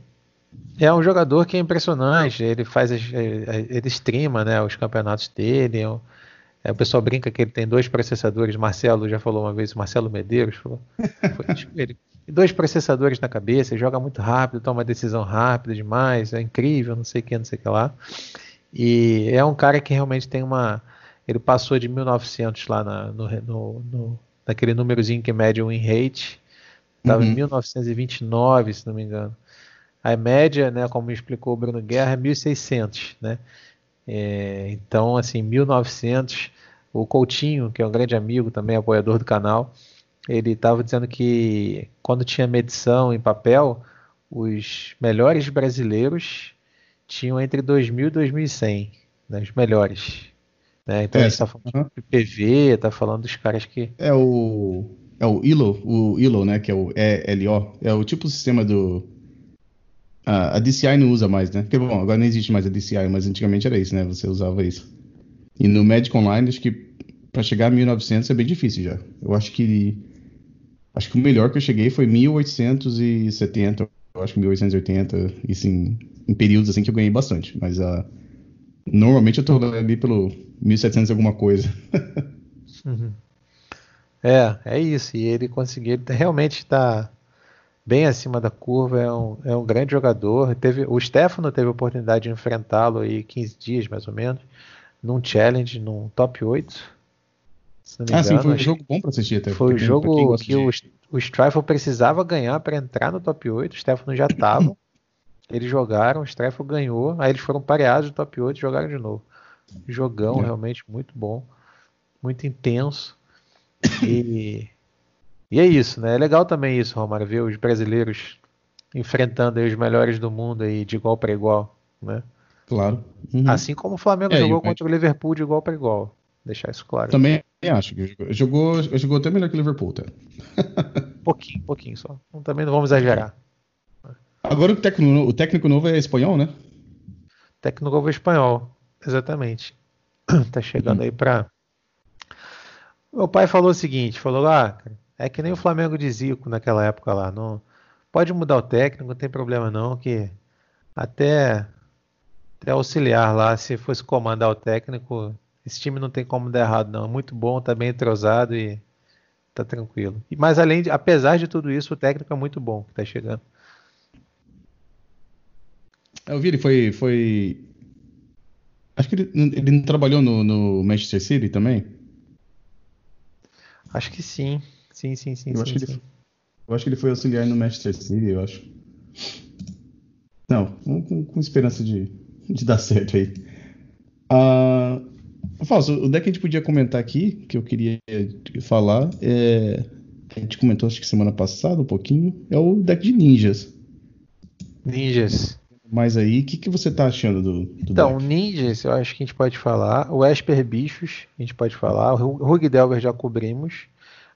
B: é um jogador que é impressionante. Ele faz, ele streama né, os campeonatos dele. É, é, o pessoal brinca que ele tem dois processadores. Marcelo já falou uma vez, Marcelo Medeiros falou. [laughs] Foi, tipo, ele, dois processadores na cabeça, joga muito rápido, toma decisão rápida demais, é incrível, não sei o que, não sei o que lá. E é um cara que realmente tem uma. Ele passou de 1900 lá na, no, no, no, naquele númerozinho que mede o win rate. Estava uhum. em 1929, se não me engano. A média, né, como explicou o Bruno Guerra, é 1600, né? É, então, assim, 1900. O Coutinho, que é um grande amigo, também apoiador do canal, ele estava dizendo que quando tinha medição em papel, os melhores brasileiros tinham entre 2000 e 2100, né, os melhores. Né? Então é, a gente está falando do PV, está falando dos caras que.
A: É o. É o ILO, o ILO, né? Que é o ELO. É o tipo de sistema do. a DCI não usa mais, né? Porque, bom, agora não existe mais a DCI, mas antigamente era isso, né? Você usava isso. E no Magic Online, acho que para chegar a 1900 é bem difícil já. Eu acho que. Acho que o melhor que eu cheguei foi 1870, eu acho que 1880, e sim, em períodos assim que eu ganhei bastante, mas uh, normalmente eu tô ali pelo 1700 alguma coisa. [laughs]
B: uhum. É, é isso. E ele conseguiu, ele realmente está bem acima da curva, é um, é um grande jogador. Teve, o Stefano teve a oportunidade de enfrentá-lo aí 15 dias mais ou menos, num challenge, num top 8
A: ah, engano, sim, foi um jogo bom para assistir até.
B: Foi o jogo que o, o Strifle precisava ganhar para entrar no top 8, o Stefano já estava. [coughs] eles jogaram, o Strifle ganhou, aí eles foram pareados no top 8 e jogaram de novo. Jogão é. realmente muito bom, muito intenso. E, e é isso, né? É legal também isso, Romário, ver os brasileiros enfrentando os melhores do mundo aí de igual para igual, né?
A: Claro.
B: Uhum. Assim como o Flamengo é, jogou contra o Liverpool de igual para igual. Deixar isso claro.
A: Também acho que jogou, jogou até melhor que o Liverpool, tá?
B: pouquinho, pouquinho só. Também não vamos exagerar.
A: Agora o técnico, o técnico novo é espanhol, né?
B: Técnico novo é espanhol, exatamente. [clears throat] tá chegando hum. aí pra. Meu pai falou o seguinte: falou, ah, é que nem o Flamengo de Zico naquela época lá. Não, pode mudar o técnico, não tem problema não, que até, até auxiliar lá, se fosse comandar o técnico, esse time não tem como dar errado, não. É muito bom, tá bem entrosado e tá tranquilo. Mas além de, apesar de tudo isso, o técnico é muito bom que tá chegando.
A: Eu vi, ele foi. foi... Acho que ele, ele não trabalhou no, no Manchester City também?
B: Acho que sim. Sim, sim, sim.
A: Eu,
B: sim,
A: acho,
B: sim.
A: Que ele, eu acho que ele foi auxiliar no Manchester City, eu acho. Não, com, com esperança de, de dar certo aí. Uh, Fausto, o deck que a gente podia comentar aqui, que eu queria falar, é... a gente comentou acho que semana passada um pouquinho, é o deck de ninjas.
B: Ninjas.
A: Mas aí, o que, que você tá achando do, do
B: Então, deck? ninjas, eu acho que a gente pode falar. O Esper Bichos, a gente pode falar. O Rug Delver já cobrimos.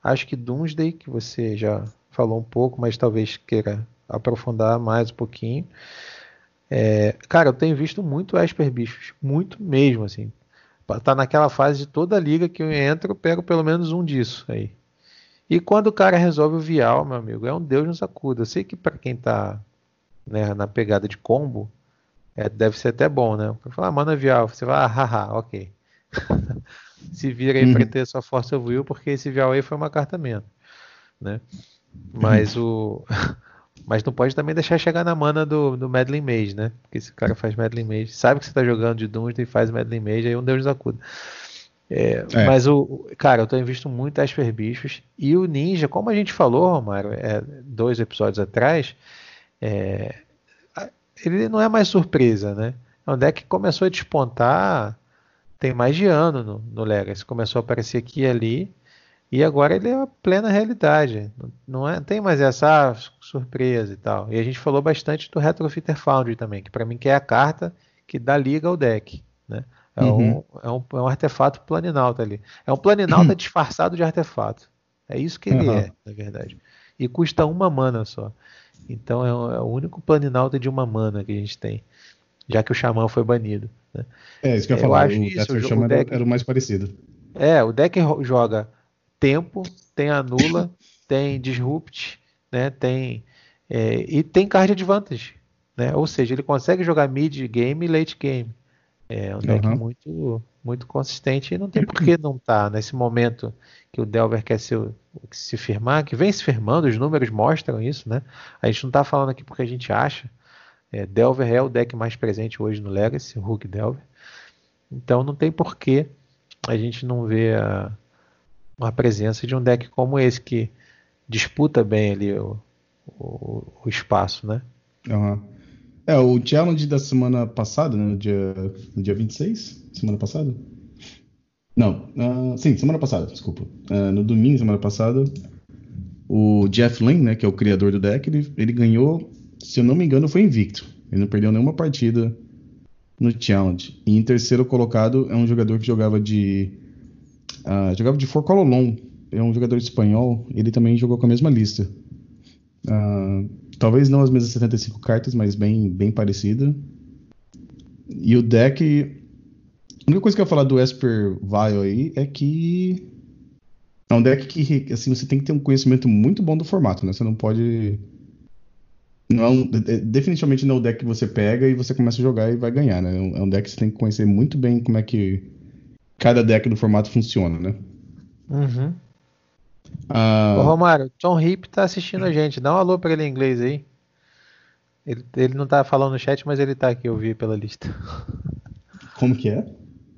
B: Acho que Doomsday, que você já falou um pouco, mas talvez queira aprofundar mais um pouquinho. É, cara, eu tenho visto muito Esper Bichos, muito mesmo, assim tá naquela fase de toda liga que eu entro, eu pego pelo menos um disso aí. E quando o cara resolve o vial, meu amigo, é um Deus nos acuda. Eu sei que para quem tá né, na pegada de combo, é, deve ser até bom, né? Falar, ah, manda vial, você vai, ah, haha, ok. [laughs] Se vira aí uhum. para ter sua força will, porque esse vial aí foi uma carta menos, né? Mas o [laughs] Mas não pode também deixar chegar na mana do, do Medley Mage, né? Porque esse cara faz Medley Mage, sabe que você tá jogando de Doomsday e faz Medley Mage, aí um Deus nos acuda. É, é. Mas o. Cara, eu tenho visto muito Esper Bichos. E o Ninja, como a gente falou, Romário, é, dois episódios atrás, é, ele não é mais surpresa, né? É um deck que começou a despontar tem mais de ano no, no Legacy. Começou a aparecer aqui e ali. E agora ele é a plena realidade. Não é, tem mais essa ah, surpresa e tal. E a gente falou bastante do Retrofitter Foundry também, que para mim que é a carta que dá liga ao deck. Né? É, uhum. um, é, um, é um artefato planinalta ali. É um planinalta [clears throat] uhum. disfarçado de artefato. É isso que ele uhum. é, na verdade. E custa uma mana só. Então é o, é o único planinalta de uma mana que a gente tem. Já que o Xamã foi banido. Né?
A: É, isso que eu ia falar. o, isso, o, o deck, era o mais parecido.
B: É, o deck joga tempo, tem anula, [coughs] tem disrupt, né? Tem é, e tem card advantage, né? Ou seja, ele consegue jogar mid game e late game. É um deck uhum. muito muito consistente e não tem por que não estar tá nesse momento que o Delver quer se, se firmar, que vem se firmando, os números mostram isso, né? A gente não está falando aqui porque a gente acha. É, Delver é o deck mais presente hoje no Legacy, o Hulk Delver. Então não tem por que a gente não ver a, a presença de um deck como esse que disputa bem ali o, o, o espaço, né?
A: Uhum. É, o challenge da semana passada, né, no, dia, no dia 26, semana passada? Não, uh, sim, semana passada, desculpa. Uh, no domingo, semana passada, o Jeff Lynne, né, que é o criador do deck, ele, ele ganhou, se eu não me engano, foi invicto. Ele não perdeu nenhuma partida no challenge. E em terceiro colocado é um jogador que jogava de Uh, jogava de Forcololon, é um jogador espanhol, ele também jogou com a mesma lista. Uh, talvez não as mesmas 75 cartas, mas bem, bem parecida. E o deck. A única coisa que eu ia falar do Esper Vile aí é que. É um deck que assim, você tem que ter um conhecimento muito bom do formato, né? Você não pode Não é definitivamente não é o deck que você pega e você começa a jogar e vai ganhar, né? É um deck que você tem que conhecer muito bem como é que cada deck do formato funciona, né?
B: Uhum. Uh... Ô, Romário, Tom Hip tá assistindo a gente. Dá um alô pra ele em inglês aí. Ele, ele não tá falando no chat, mas ele tá aqui, eu vi pela lista.
A: Como que é?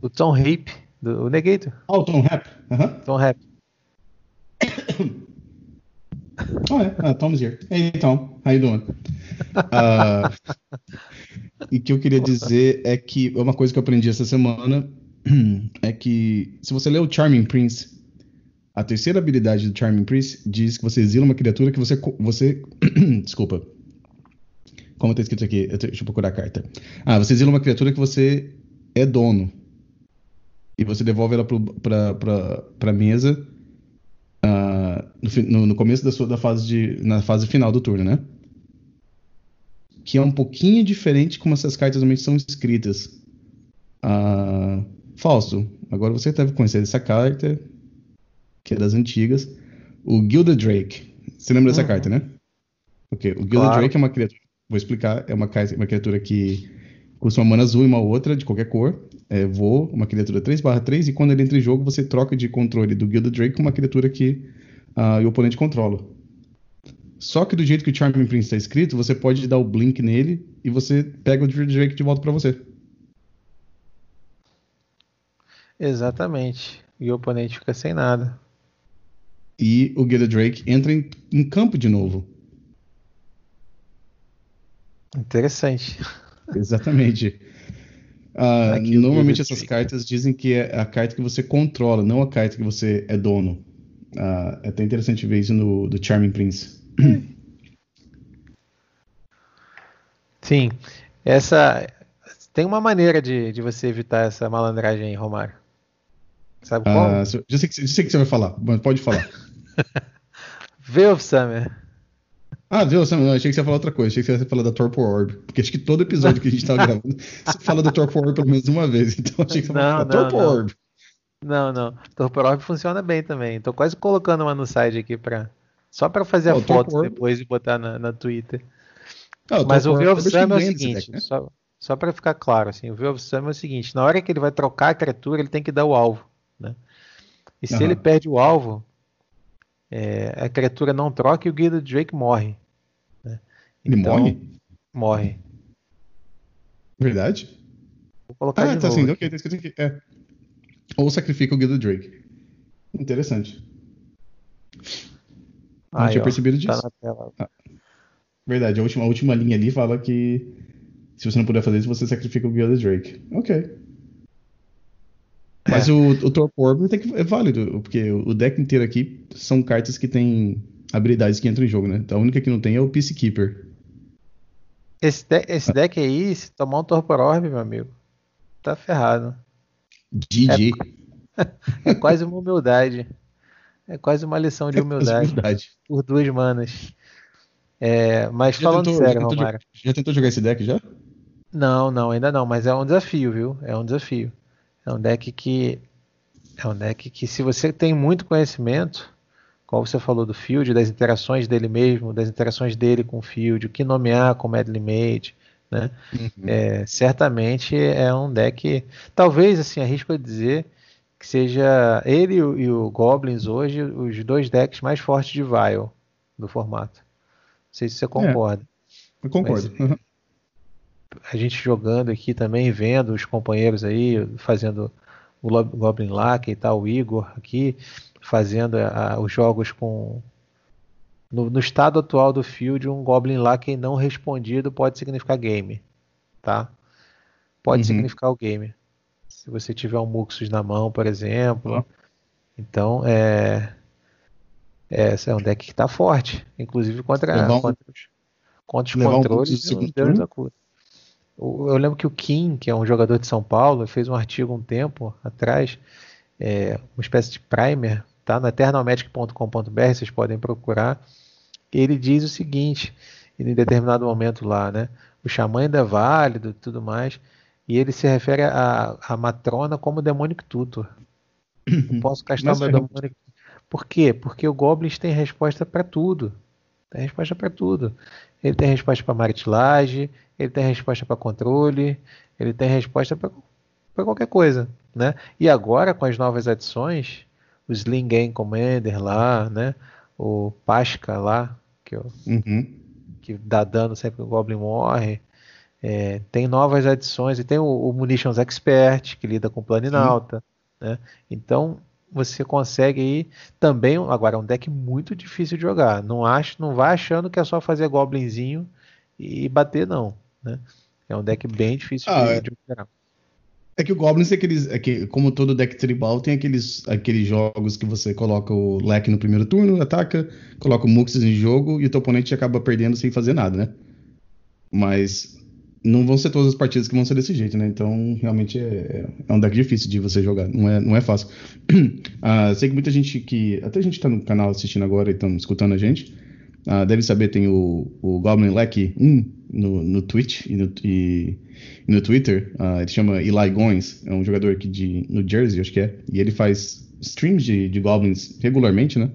B: O Tom Hip, do, o Negator.
A: Ah, o Tom Rap. Uhum.
B: Tom Rap.
A: Oh, [coughs] é. Ah, Tom's here. Hey, Tom. How you doing? Uh, e o que eu queria dizer é que uma coisa que eu aprendi essa semana [clears throat] é que se você ler o Charming Prince, a terceira habilidade do Charming Prince diz que você exila uma criatura que você. você [clears throat] desculpa. Como está escrito aqui? Eu, deixa eu procurar a carta. Ah, você exila uma criatura que você é dono. E você devolve ela para a mesa uh, no, no, começo da, sua, da fase de. na fase final do turno, né? Que é um pouquinho diferente como essas cartas normalmente são escritas. Uh, agora você deve conhecer essa carta, que é das antigas. O Gilda Drake. Você lembra dessa uhum. carta, né? Ok, o Gilda claro. Drake é uma criatura. Vou explicar. É uma, uma criatura que custa uma mana azul e uma outra, de qualquer cor. É, voa, uma criatura 3/3, e quando ele entra em jogo, você troca de controle do Gilda Drake com uma criatura que uh, o oponente controla. Só que do jeito que o Charming Prince está escrito, você pode dar o blink nele e você pega o Gilda Drake de volta para você.
B: Exatamente. E o oponente fica sem nada.
A: E o Gilda Drake entra em, em campo de novo.
B: Interessante.
A: Exatamente. [laughs] Uh, normalmente essas cartas dizem que é a carta que você controla, não a carta que você é dono. Uh, é até interessante ver isso no do Charming Prince. [clears throat]
B: Sim. Essa tem uma maneira de, de você evitar essa malandragem, Romário. Sabe qual? Uh,
A: já, sei que, já sei que você vai falar, mas pode falar. [laughs] [laughs]
B: Veil Summer.
A: Ah, viu, Sam? Não, achei que você ia falar outra coisa. Achei que você ia falar da Torpor Orb. Porque acho que todo episódio que a gente tava [laughs] gravando, você fala da Torpor Orb pelo menos uma vez. Então achei que você ia falar da Torpor não. Orb.
B: Não, não. Torpor Orb funciona bem também. Tô quase colocando uma no site aqui pra. Só pra fazer oh, a foto depois e botar na, na Twitter. Oh, Mas o View of Sam é o seguinte, né? só, só pra ficar claro, assim, o View of Sam é o seguinte, na hora que ele vai trocar a criatura, ele tem que dar o alvo, né? E se ele perde o alvo, é, a criatura não troca e o Guido Drake morre. Né?
A: Ele então, morre?
B: Morre.
A: Verdade?
B: Vou colocar ah,
A: tá assim, ok, tá escrito aqui. É. Ou sacrifica o Guido Drake. Interessante. Não Aí, tinha ó, percebido tá disso. Tá ah, verdade, a última, a última linha ali fala que se você não puder fazer isso, você sacrifica o Guild Drake. Ok. Mas é. o, o Torpor é válido, porque o deck inteiro aqui são cartas que têm habilidades que entram em jogo, né? Então a única que não tem é o Peacekeeper.
B: Esse, de esse deck aí, se tomar um Torpor Orb, meu amigo, tá ferrado.
A: GG.
B: É, [laughs] é quase uma humildade. É quase uma lição de humildade. humildade. Por duas manas. É, mas já falando tentou, sério, já tentou, Romário.
A: Já tentou jogar esse deck já?
B: Não, não, ainda não, mas é um desafio, viu? É um desafio. É um deck que é um deck que se você tem muito conhecimento, como você falou do Field, das interações dele mesmo, das interações dele com o Field, o que nomear com Medley Mage, né? Uhum. É, certamente é um deck, talvez assim, arrisco a dizer que seja ele e o Goblins hoje os dois decks mais fortes de Vile do formato. Não sei se você concorda.
A: É, eu concordo. Mas, uhum
B: a gente jogando aqui também, vendo os companheiros aí fazendo o Goblin Lack e tal, o Igor aqui fazendo a, os jogos com no, no, estado atual do field, um Goblin Lack não respondido pode significar game, tá? Pode uhum. significar o game. Se você tiver um Muxus na mão, por exemplo. Uhum. Então, é, é, é um deck que está forte, inclusive contra, um, contra os, contra os controles um Deus da cura. Eu lembro que o Kim, que é um jogador de São Paulo, fez um artigo um tempo atrás, é, uma espécie de primer, tá? No eternalmagic.com.br, vocês podem procurar. Ele diz o seguinte, em determinado momento lá, né? O xamã ainda é válido tudo mais, e ele se refere a, a Matrona como Demonic Tutor. Eu [laughs] posso castar meu Demonic Por quê? Porque o Goblins tem resposta para tudo. Tem resposta para tudo. Ele tem resposta para maritilagem, ele tem resposta para controle, ele tem resposta para qualquer coisa, né? E agora com as novas adições, o Sling Game Commander lá, né? O Pasca lá, que, eu, uhum. que dá dano sempre que o Goblin morre. É, tem novas adições e tem o, o, Munitions Expert que lida com planinalta, né? Então você consegue aí também agora é um deck muito difícil de jogar. Não acho, não vai achando que é só fazer goblinzinho e bater não, né? É um deck bem difícil ah, de, é. de jogar.
A: É que o Goblins é aqueles. É que, como todo deck tribal, tem aqueles, aqueles jogos que você coloca o leque no primeiro turno, ataca, coloca o Muxus em jogo e o teu oponente acaba perdendo sem fazer nada, né? Mas não vão ser todas as partidas que vão ser desse jeito, né? Então, realmente é, é um deck difícil de você jogar. Não é, não é fácil. uh, [clears throat] sei que muita gente que. Até a gente tá no canal assistindo agora e estão escutando a gente. Uh, deve saber, tem o, o Goblin Leck 1 no, no Twitch e no, e, e no Twitter. Uh, ele chama Eli Goins, é um jogador aqui de New Jersey, acho que é. E ele faz streams de, de Goblins regularmente, né?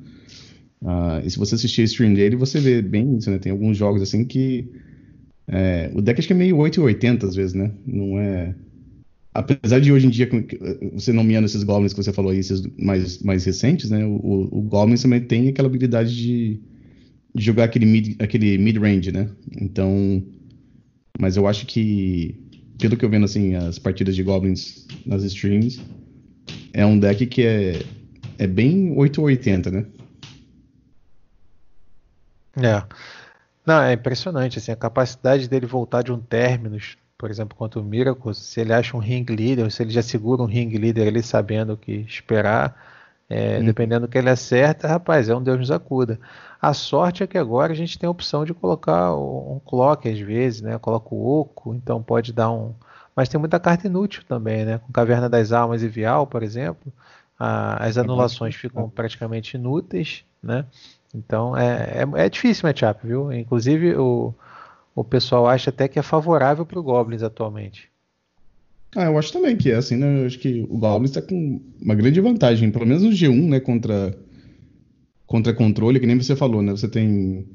A: E se você assistir a stream dele, você vê bem isso, né? Tem alguns jogos assim que. É, o deck acho que é meio 880 às vezes, né? Não é. Apesar de hoje em dia, você nomeando esses Goblins que você falou aí, esses mais, mais recentes, né? O, o, Goblins também tem aquela habilidade de de jogar aquele mid, aquele mid-range, né? Então, mas eu acho que pelo que eu vendo assim as partidas de goblins nas streams, é um deck que é é bem 880, né?
B: É. Não, é impressionante assim a capacidade dele voltar de um términos, por exemplo, contra o Miracles, se ele acha um ring leader, se ele já segura um ring leader ali sabendo o que esperar, é, hum. dependendo do que ele acerta, rapaz, é um Deus nos acuda. A sorte é que agora a gente tem a opção de colocar um clock às vezes, né? Coloca o oco, então pode dar um. Mas tem muita carta inútil também, né? Com Caverna das Almas e Vial, por exemplo, a, as anulações ficam praticamente inúteis, né? Então é, é, é difícil matchup, viu? Inclusive o, o pessoal acha até que é favorável para o Goblins atualmente.
A: Ah, eu acho também que é assim, né? Eu acho que o Goblins está com uma grande vantagem, pelo menos no G1, né? Contra contra controle, que nem você falou, né? Você tem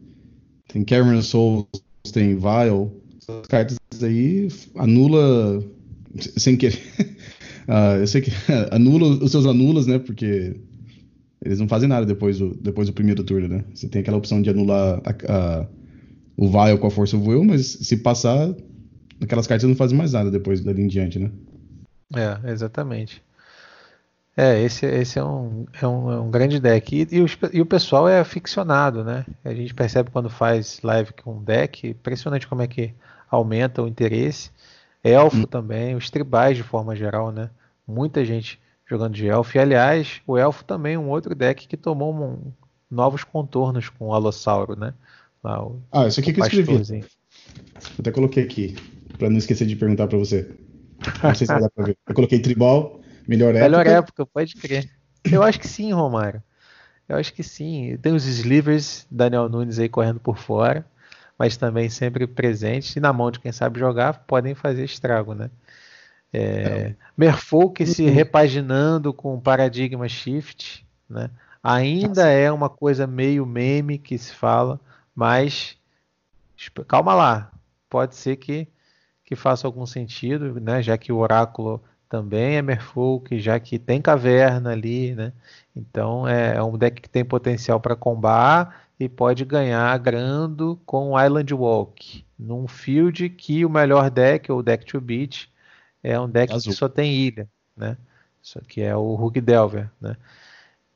A: tem Cameron Souls, tem Vile, essas cartas aí anula sem querer. uh, [laughs] eu sei que [laughs] anula os seus anulas, né? Porque eles não fazem nada depois do, depois do primeiro turno, né? Você tem aquela opção de anular a, a, o Vile com a Força Will, mas se passar, aquelas cartas não fazem mais nada depois dali em diante, né?
B: É, exatamente. É, esse, esse é, um, é, um, é um grande deck. E, e, os, e, o pessoal é aficionado, né? A gente percebe quando faz live com um deck, impressionante como é que aumenta o interesse. Elfo hum. também, os tribais de forma geral, né? Muita gente jogando de elfo. E aliás, o elfo também é um outro deck que tomou um, novos contornos com o Alossauro, né?
A: Lá, o, ah, isso aqui que eu escrevi. Eu até coloquei aqui, para não esquecer de perguntar para você. Não sei se vai dar pra ver. Eu coloquei tribal Melhor época.
B: Melhor época, pode crer. Eu acho que sim, Romário. Eu acho que sim. Tem os slivers, Daniel Nunes aí correndo por fora, mas também sempre presentes. E na mão de quem sabe jogar, podem fazer estrago, né? É, é. Merfolk se uhum. repaginando com Paradigma Shift, né? Ainda Nossa. é uma coisa meio meme que se fala, mas calma lá. Pode ser que, que faça algum sentido, né? Já que o oráculo também é Merfolk, já que tem caverna ali, né? Então é, é um deck que tem potencial para combar e pode ganhar grando com Island Walk, num field que o melhor deck, ou deck to beat, é um deck Azul. que só tem ilha, né? Isso aqui é o Hulk Delver, né?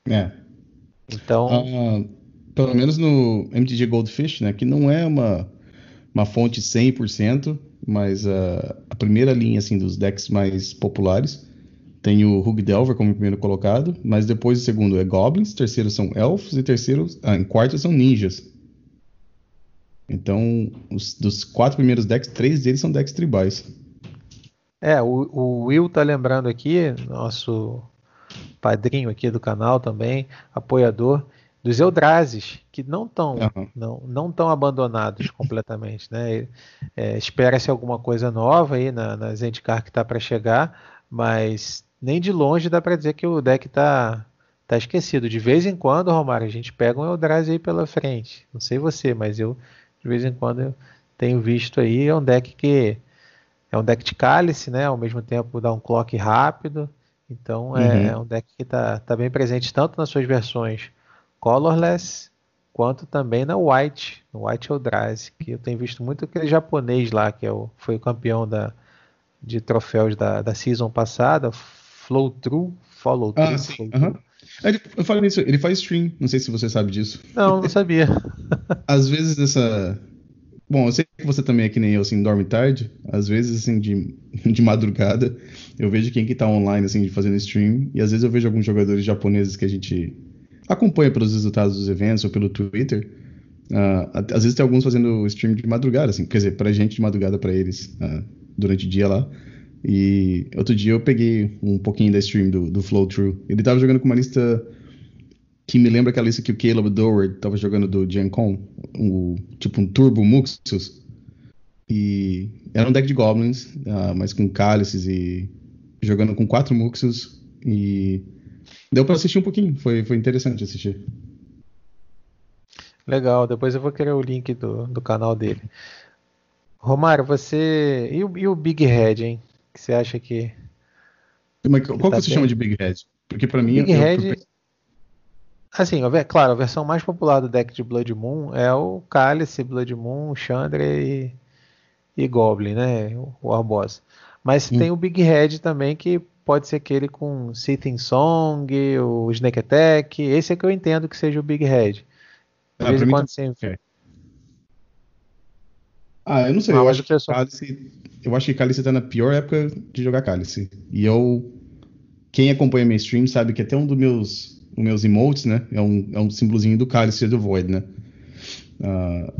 A: É. Então, uh, pelo menos no MTG Goldfish, né, que não é uma uma fonte 100%, mas uh, a primeira linha assim dos decks mais populares tem o Hug Delver como primeiro colocado, mas depois o segundo é Goblins, terceiro são Elfos e terceiro, ah, em quarto são Ninjas. Então, os, dos quatro primeiros decks, três deles são decks tribais.
B: É, o, o Will tá lembrando aqui, nosso padrinho aqui do canal também, apoiador, dos Eldrazes, que não estão uhum. não, não tão abandonados [laughs] completamente. Né? É, Espera-se alguma coisa nova aí na, na Zendikar que está para chegar, mas nem de longe dá para dizer que o deck está tá esquecido. De vez em quando, Romário, a gente pega um Eldrazi aí pela frente. Não sei você, mas eu de vez em quando eu tenho visto aí. É um deck que é um deck de cálice, né? Ao mesmo tempo dá um clock rápido. Então é, uhum. é um deck que está tá bem presente tanto nas suas versões colorless quanto também na White, no White Eldrazi, que eu tenho visto muito aquele japonês lá, que é o, foi o campeão da, de troféus da, da season passada, Flow True, Follow
A: Through. Ah, sim. Uhum. Ele, eu falei nisso, ele faz stream, não sei se você sabe disso.
B: Não, não sabia. [laughs]
A: Às vezes essa. Bom, eu sei que você também é que nem eu, assim, dorme tarde. Às vezes, assim, de, [laughs] de madrugada, eu vejo quem que tá online, assim, fazendo stream. E às vezes eu vejo alguns jogadores japoneses que a gente acompanha pelos resultados dos eventos ou pelo Twitter. Uh, às vezes tem alguns fazendo stream de madrugada, assim, quer dizer, pra gente de madrugada, para eles, uh, durante o dia lá. E outro dia eu peguei um pouquinho da stream do, do Flow True. Ele tava jogando com uma lista que me lembra aquela lista que o Caleb Doward tava jogando do Gen Con, um, tipo um Turbo Muxus. E era um deck de Goblins, uh, mas com cálices e jogando com quatro Muxus. E deu para assistir um pouquinho, foi, foi interessante assistir.
B: Legal, depois eu vou querer o link do, do canal dele. Romário, você. E o, e o Big Head, hein? Que você acha que.
A: Mas qual que, tá você bem? chama de Big Head? Porque para mim.
B: Big eu, Head. Eu... Assim, claro, a versão mais popular do deck de Blood Moon é o Cálice, Blood Moon, Chandra e, e Goblin, né? O Arbosa. Mas hum. tem o Big Head também, que pode ser aquele com Sitting Song, o Snake Attack. Esse é que eu entendo que seja o Big Head. De ah, vez em quando tá... você...
A: Ah, eu não sei. eu acho, que Cálice, eu acho que Cálice tá na pior época de jogar Cálice. E eu. Quem acompanha meu stream sabe que até um dos meus, meus emotes, né? É um, é um símbolozinho do Cálice do Void, né? Uh,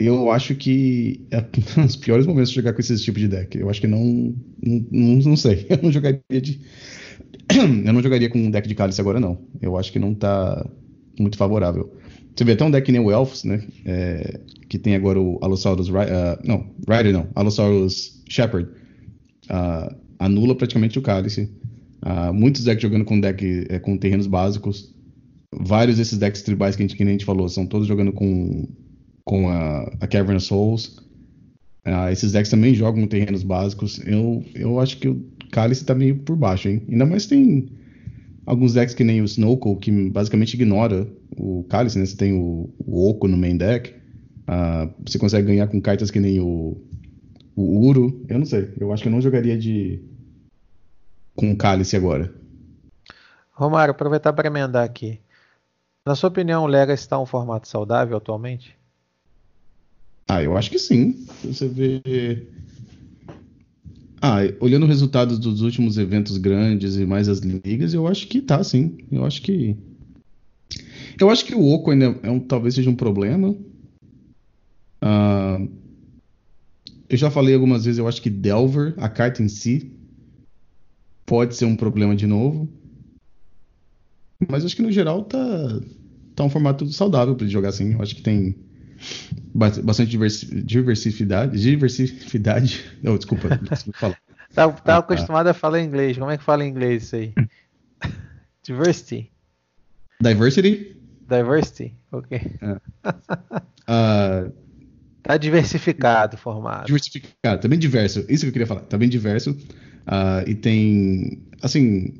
A: eu acho que é um dos piores momentos de jogar com esse tipo de deck. Eu acho que não. Não, não sei. [laughs] Eu não jogaria de. [coughs] eu não jogaria com um deck de Cálice agora, não. Eu acho que não tá muito favorável. Você vê até um deck nem o Elves, né? É, que tem agora o Allosaurus. Uh, não, Rider não. Allosaurus Shepherd. Uh, anula praticamente o cálice. Uh, muitos decks jogando com deck é, com terrenos básicos. Vários desses decks tribais que a gente, que a gente falou são todos jogando com, com a, a Cavern Souls. Uh, esses decks também jogam com terrenos básicos. Eu, eu acho que o cálice tá meio por baixo, hein? Ainda mais tem alguns decks que nem o Snowcall, que basicamente ignora o cálice, né? Você tem o, o Oco no main deck. Uh, você consegue ganhar com cartas que nem o, o Uro. Eu não sei. Eu acho que eu não jogaria de com cálice agora.
B: Romário, aproveitar para emendar aqui. Na sua opinião, o Legacy está um formato saudável atualmente?
A: Ah, eu acho que sim. Você vê. Ah, olhando os resultados dos últimos eventos grandes e mais as ligas, eu acho que tá, sim. Eu acho que. Eu acho que o Oco ainda é um, talvez seja um problema. Uh, eu já falei algumas vezes, eu acho que Delver, a carta em si, pode ser um problema de novo. Mas acho que no geral tá, tá um formato saudável para jogar assim. Eu acho que tem bastante diversidade. Diversidade. [laughs] Oh, desculpa, desculpa [laughs]
B: tá, tá ah, acostumado tá. a falar inglês. Como é que fala em inglês isso aí? [laughs] Diversity.
A: Diversity?
B: Diversity, ok. É.
A: Uh,
B: Tá diversificado o formato.
A: Diversificado, tá bem diverso. Isso que eu queria falar. Tá bem diverso. Uh, e tem. Assim.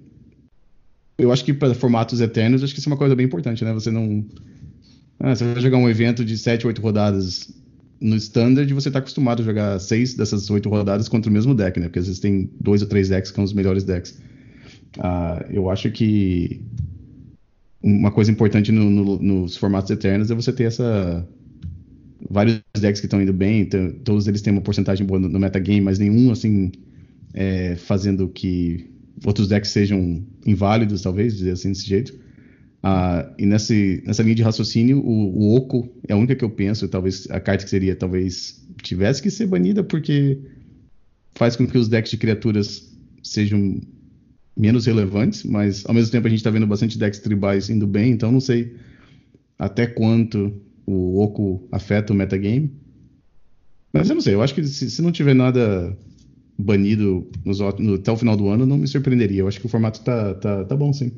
A: Eu acho que para formatos eternos, acho que isso é uma coisa bem importante, né? Você não. Ah, você vai jogar um evento de 7, 8 rodadas no standard, você tá acostumado a jogar 6 dessas 8 rodadas contra o mesmo deck, né? Porque às vezes tem dois ou três decks que são os melhores decks. Uh, eu acho que uma coisa importante no, no, nos formatos eternos é você ter essa vários decks que estão indo bem, todos eles têm uma porcentagem boa no, no metagame, mas nenhum, assim, é, fazendo que outros decks sejam inválidos, talvez, dizer assim, desse jeito. Ah, e nesse, nessa linha de raciocínio, o, o Oco é a única que eu penso, talvez a carta que seria, talvez tivesse que ser banida, porque faz com que os decks de criaturas sejam menos relevantes, mas ao mesmo tempo a gente está vendo bastante decks tribais indo bem, então não sei até quanto o Oco afeta o metagame. Mas eu não sei, eu acho que se, se não tiver nada banido nos, no, até o final do ano, não me surpreenderia. Eu acho que o formato tá, tá, tá bom, sim.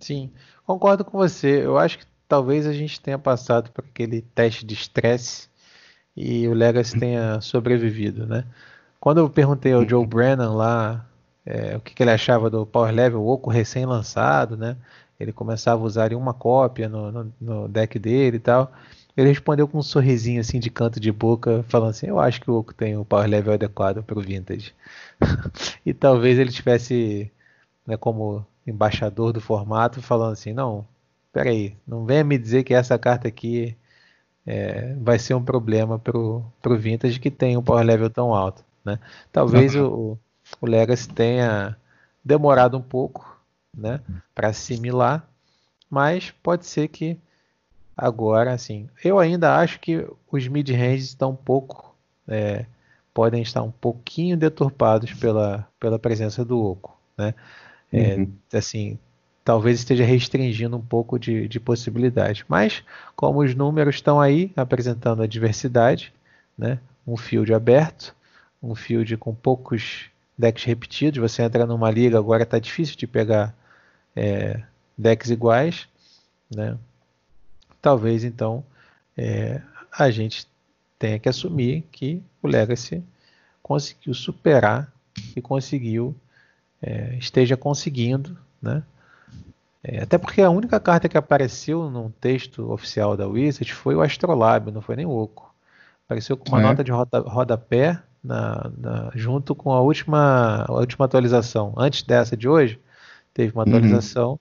B: Sim, concordo com você. Eu acho que talvez a gente tenha passado por aquele teste de estresse e o Legacy tenha [laughs] sobrevivido, né? Quando eu perguntei ao Joe Brennan lá é, o que, que, ele achava do Power Level Oco recém-lançado, né? Ele começava a usar uma cópia no, no, no, deck dele e tal. Ele respondeu com um sorrisinho assim de canto de boca, falando assim: Eu acho que o Oco tem o Power Level adequado para o Vintage. [laughs] e talvez ele tivesse, né, como embaixador do formato, falando assim: Não, peraí, não venha me dizer que essa carta aqui é, vai ser um problema para o Vintage que tem um Power Level tão alto. Né? Talvez o, o Legacy tenha demorado um pouco né, para assimilar, mas pode ser que agora, assim, eu ainda acho que os mid-range estão um pouco, é, podem estar um pouquinho deturpados pela, pela presença do Oco, né? É, uhum. Assim, talvez esteja restringindo um pouco de, de possibilidade. Mas, como os números estão aí apresentando a diversidade, né? um field aberto, um field com poucos decks repetidos. Você entra numa liga, agora está difícil de pegar é, decks iguais. Né? Talvez então é, a gente tenha que assumir que o Legacy conseguiu superar e conseguiu, é, esteja conseguindo, né? É, até porque a única carta que apareceu no texto oficial da Wizard foi o Astrolabe, não foi nem o Oco. Apareceu com uma é. nota de roda, rodapé na, na, junto com a última, a última atualização. Antes dessa de hoje, teve uma uhum. atualização. Uhum.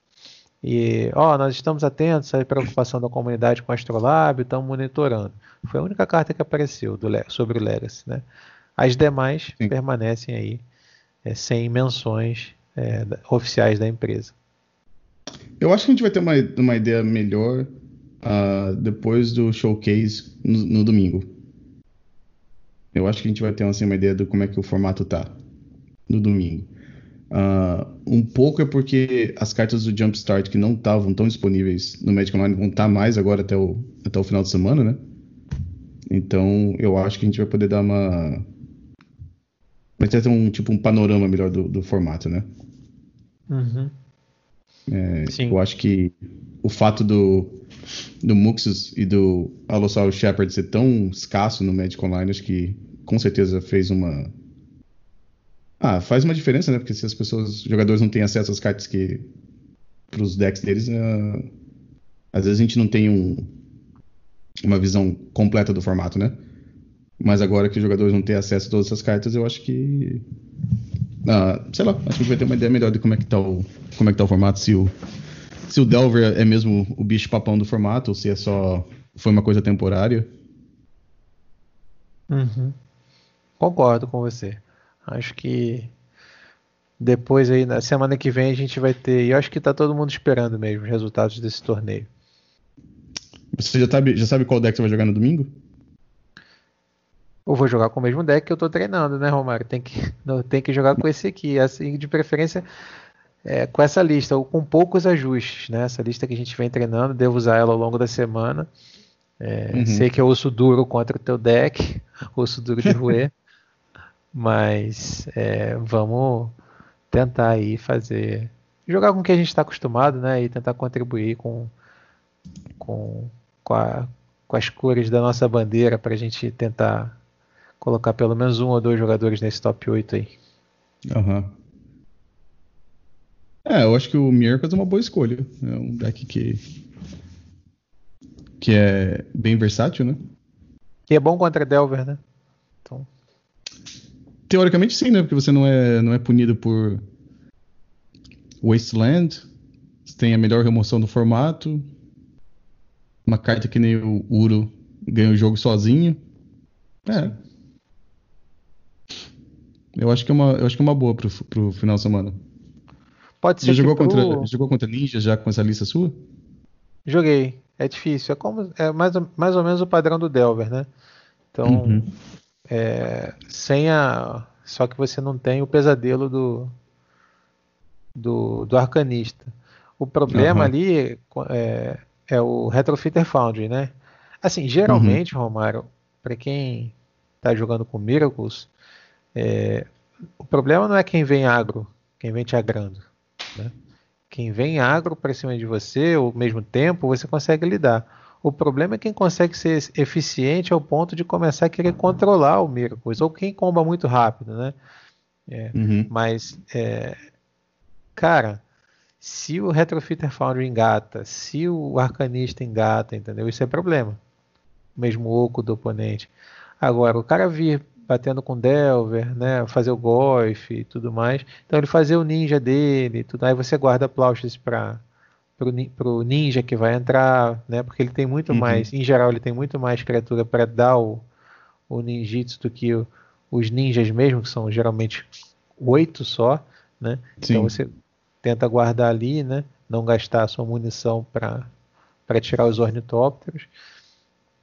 B: E, ó, nós estamos atentos à preocupação da comunidade com o Astrolab, estamos monitorando. Foi a única carta que apareceu do, sobre o Legacy, né? As demais Sim. permanecem aí é, sem menções é, oficiais da empresa.
A: Eu acho que a gente vai ter uma, uma ideia melhor uh, depois do showcase no, no domingo. Eu acho que a gente vai ter assim, uma ideia de como é que o formato tá no domingo. Uh, um pouco é porque as cartas do Jumpstart que não estavam tão disponíveis no Magic Online vão estar tá mais agora até o, até o final de semana, né? Então eu acho que a gente vai poder dar uma. Vai ter um tipo um panorama melhor do, do formato, né?
B: Uhum.
A: É, eu acho que o fato do, do Muxus e do Allosaurus Shepard ser tão escasso no Magic Online, acho que com certeza fez uma. Ah, faz uma diferença, né? Porque se as pessoas, os jogadores não têm acesso às cartas que. para os decks deles, uh, às vezes a gente não tem um, uma visão completa do formato, né? Mas agora que os jogadores não têm acesso a todas essas cartas, eu acho que. Ah, sei lá, acho que vai ter uma ideia melhor de como é que tá o, como é que tá o formato, se o, se o Delver é mesmo o bicho papão do formato, ou se é só. foi uma coisa temporária.
B: Uhum. Concordo com você. Acho que depois aí na semana que vem a gente vai ter, e eu acho que tá todo mundo esperando mesmo os resultados desse torneio.
A: Você já sabe, já sabe qual deck você vai jogar no domingo?
B: Eu vou jogar com o mesmo deck que eu tô treinando, né, Romário? Tem que, [laughs] não, tem que jogar com esse aqui, assim, de preferência é, com essa lista, ou com poucos ajustes, né? Essa lista que a gente vem treinando, devo usar ela ao longo da semana. É, uhum. Sei que eu uso duro contra o teu deck, [laughs] osso duro de roer. Mas é, vamos tentar aí fazer. Jogar com o que a gente está acostumado, né? E tentar contribuir com, com, com, a, com as cores da nossa bandeira para a gente tentar colocar pelo menos um ou dois jogadores nesse top 8 aí.
A: Aham. Uhum. É, eu acho que o Miracles é uma boa escolha. É um deck que. que é bem versátil, né?
B: E é bom contra Delver, né?
A: Teoricamente sim, né? Porque você não é, não é punido por Wasteland. Você tem a melhor remoção do formato. Uma carta que nem o Uro ganha o jogo sozinho. É. Eu acho que é uma, eu acho que é uma boa pro, pro final de semana.
B: Pode ser
A: já jogou, pro... contra, jogou contra Ninja já com essa lista sua?
B: Joguei. É difícil. É, como, é mais, mais ou menos o padrão do Delver, né? Então, uhum. É, sem a. Só que você não tem o pesadelo do, do, do arcanista. O problema uhum. ali é, é, o Retrofitter Foundry, né? Assim, geralmente, uhum. Romário, para quem está jogando com Miracles, é, o problema não é quem vem agro, quem vem te agrando. Né? Quem vem agro para cima de você, ao mesmo tempo, você consegue lidar. O problema é quem consegue ser eficiente ao ponto de começar a querer controlar o Miracles, ou quem comba muito rápido, né? É, uhum. Mas, é, cara, se o Retrofitter Foundry engata, se o Arcanista engata, entendeu? Isso é problema. Mesmo oco do oponente. Agora, o cara vir batendo com Delver, né, fazer o Golf e tudo mais. Então ele fazer o ninja dele, tudo aí você guarda Plauches para pro ninja que vai entrar, né? Porque ele tem muito uhum. mais, em geral ele tem muito mais criatura para dar o, o ninjitsu do que o, os ninjas mesmo, que são geralmente oito só, né? Então Sim. Então você tenta guardar ali, né? Não gastar a sua munição para para tirar os ornitópteros.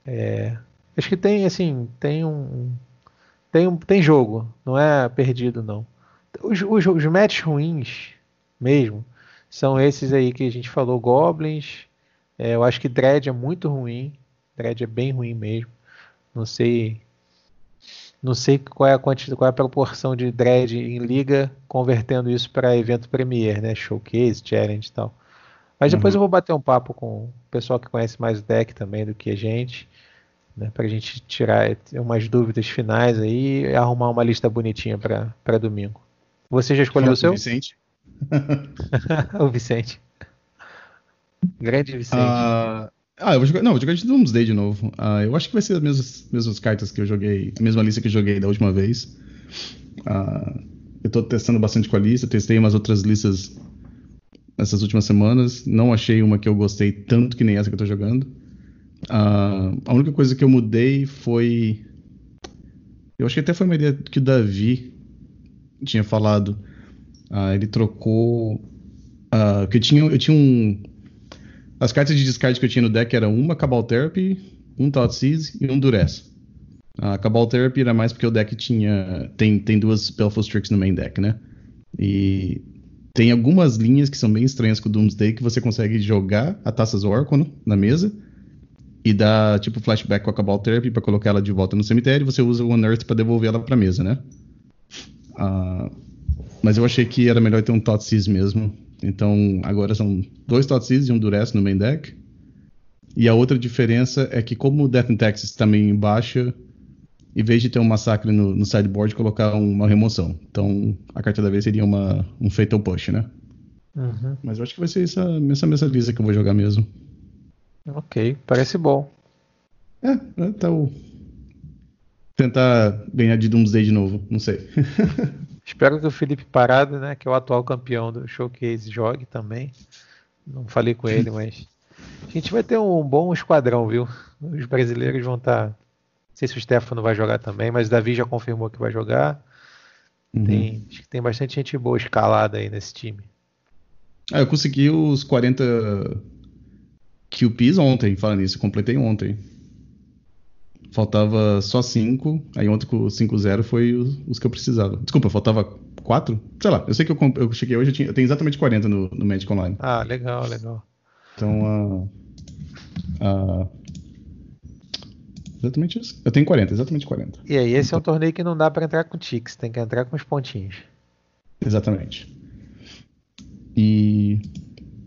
B: É, acho que tem assim, tem um tem, tem jogo, não é perdido não. Os, os, os matches ruins mesmo são esses aí que a gente falou, Goblins. É, eu acho que Dread é muito ruim. Dread é bem ruim mesmo. Não sei. Não sei qual é a quantidade, qual é a proporção de Dread em liga, convertendo isso para evento Premier, né? Showcase, Challenge e tal. Mas depois uhum. eu vou bater um papo com o pessoal que conhece mais o deck também do que a gente né, para a gente tirar umas dúvidas finais aí e arrumar uma lista bonitinha para domingo. Você já escolheu o seu?
A: Vicente. [laughs]
B: o Vicente. Grande Vicente.
A: Uh, ah, eu vou jogar. Não, vou jogar de Doomsday de novo. Uh, eu acho que vai ser as mesmas, mesmas cartas que eu joguei, a mesma lista que eu joguei da última vez. Uh, eu estou testando bastante com a lista, testei umas outras listas essas últimas semanas. Não achei uma que eu gostei tanto que nem essa que eu estou jogando. Uh, a única coisa que eu mudei foi. Eu acho que até foi uma ideia que o Davi tinha falado. Uh, ele trocou. Uh, que eu tinha, eu tinha um. As cartas de descarte que eu tinha no deck era uma Cabal Therapy, um Thoughtseize e um Duress. A Cabal Therapy era mais porque o deck tinha. Tem, tem duas Spellful Tricks no main deck, né? E tem algumas linhas que são bem estranhas com o Doomsday que você consegue jogar a Taças Orcono na mesa e dá tipo flashback com a Cabal Therapy para colocar ela de volta no cemitério, você usa o Unearth para devolver ela para mesa, né? Uh, mas eu achei que era melhor ter um Thoughtseize mesmo. Então agora são dois Thoughtseize e um Duress no main deck. E a outra diferença é que como o Death and Taxes também em baixa, em vez de ter um massacre no, no sideboard, colocar uma remoção. Então a carta da vez seria uma, um Fatal Push, né? Uhum. Mas eu acho que vai ser essa, essa mesma lista que eu vou jogar mesmo.
B: Ok, parece bom.
A: É, então. Tentar ganhar de Doomsday de novo, não sei. [laughs]
B: Espero que o Felipe Parado, né, que é o atual campeão do Showcase, jogue também. Não falei com ele, mas. A gente vai ter um bom esquadrão, viu? Os brasileiros vão estar. Tá... Não sei se o Stefano vai jogar também, mas o Davi já confirmou que vai jogar. Uhum. Tem, acho que tem bastante gente boa escalada aí nesse time.
A: Ah, eu consegui os 40 QPs ontem, falando nisso, completei ontem. Faltava só 5, aí ontem com o 5-0 foi os, os, que eu precisava. Desculpa, faltava 4? Sei lá, eu sei que eu, eu cheguei hoje, eu, tinha, eu tenho exatamente 40 no, no Magic Online.
B: Ah, legal, legal.
A: Então, uh, uh, exatamente isso. Eu tenho 40, exatamente 40.
B: E aí, esse então, é um torneio que não dá para entrar com ticks, tem que entrar com os pontinhos.
A: Exatamente. E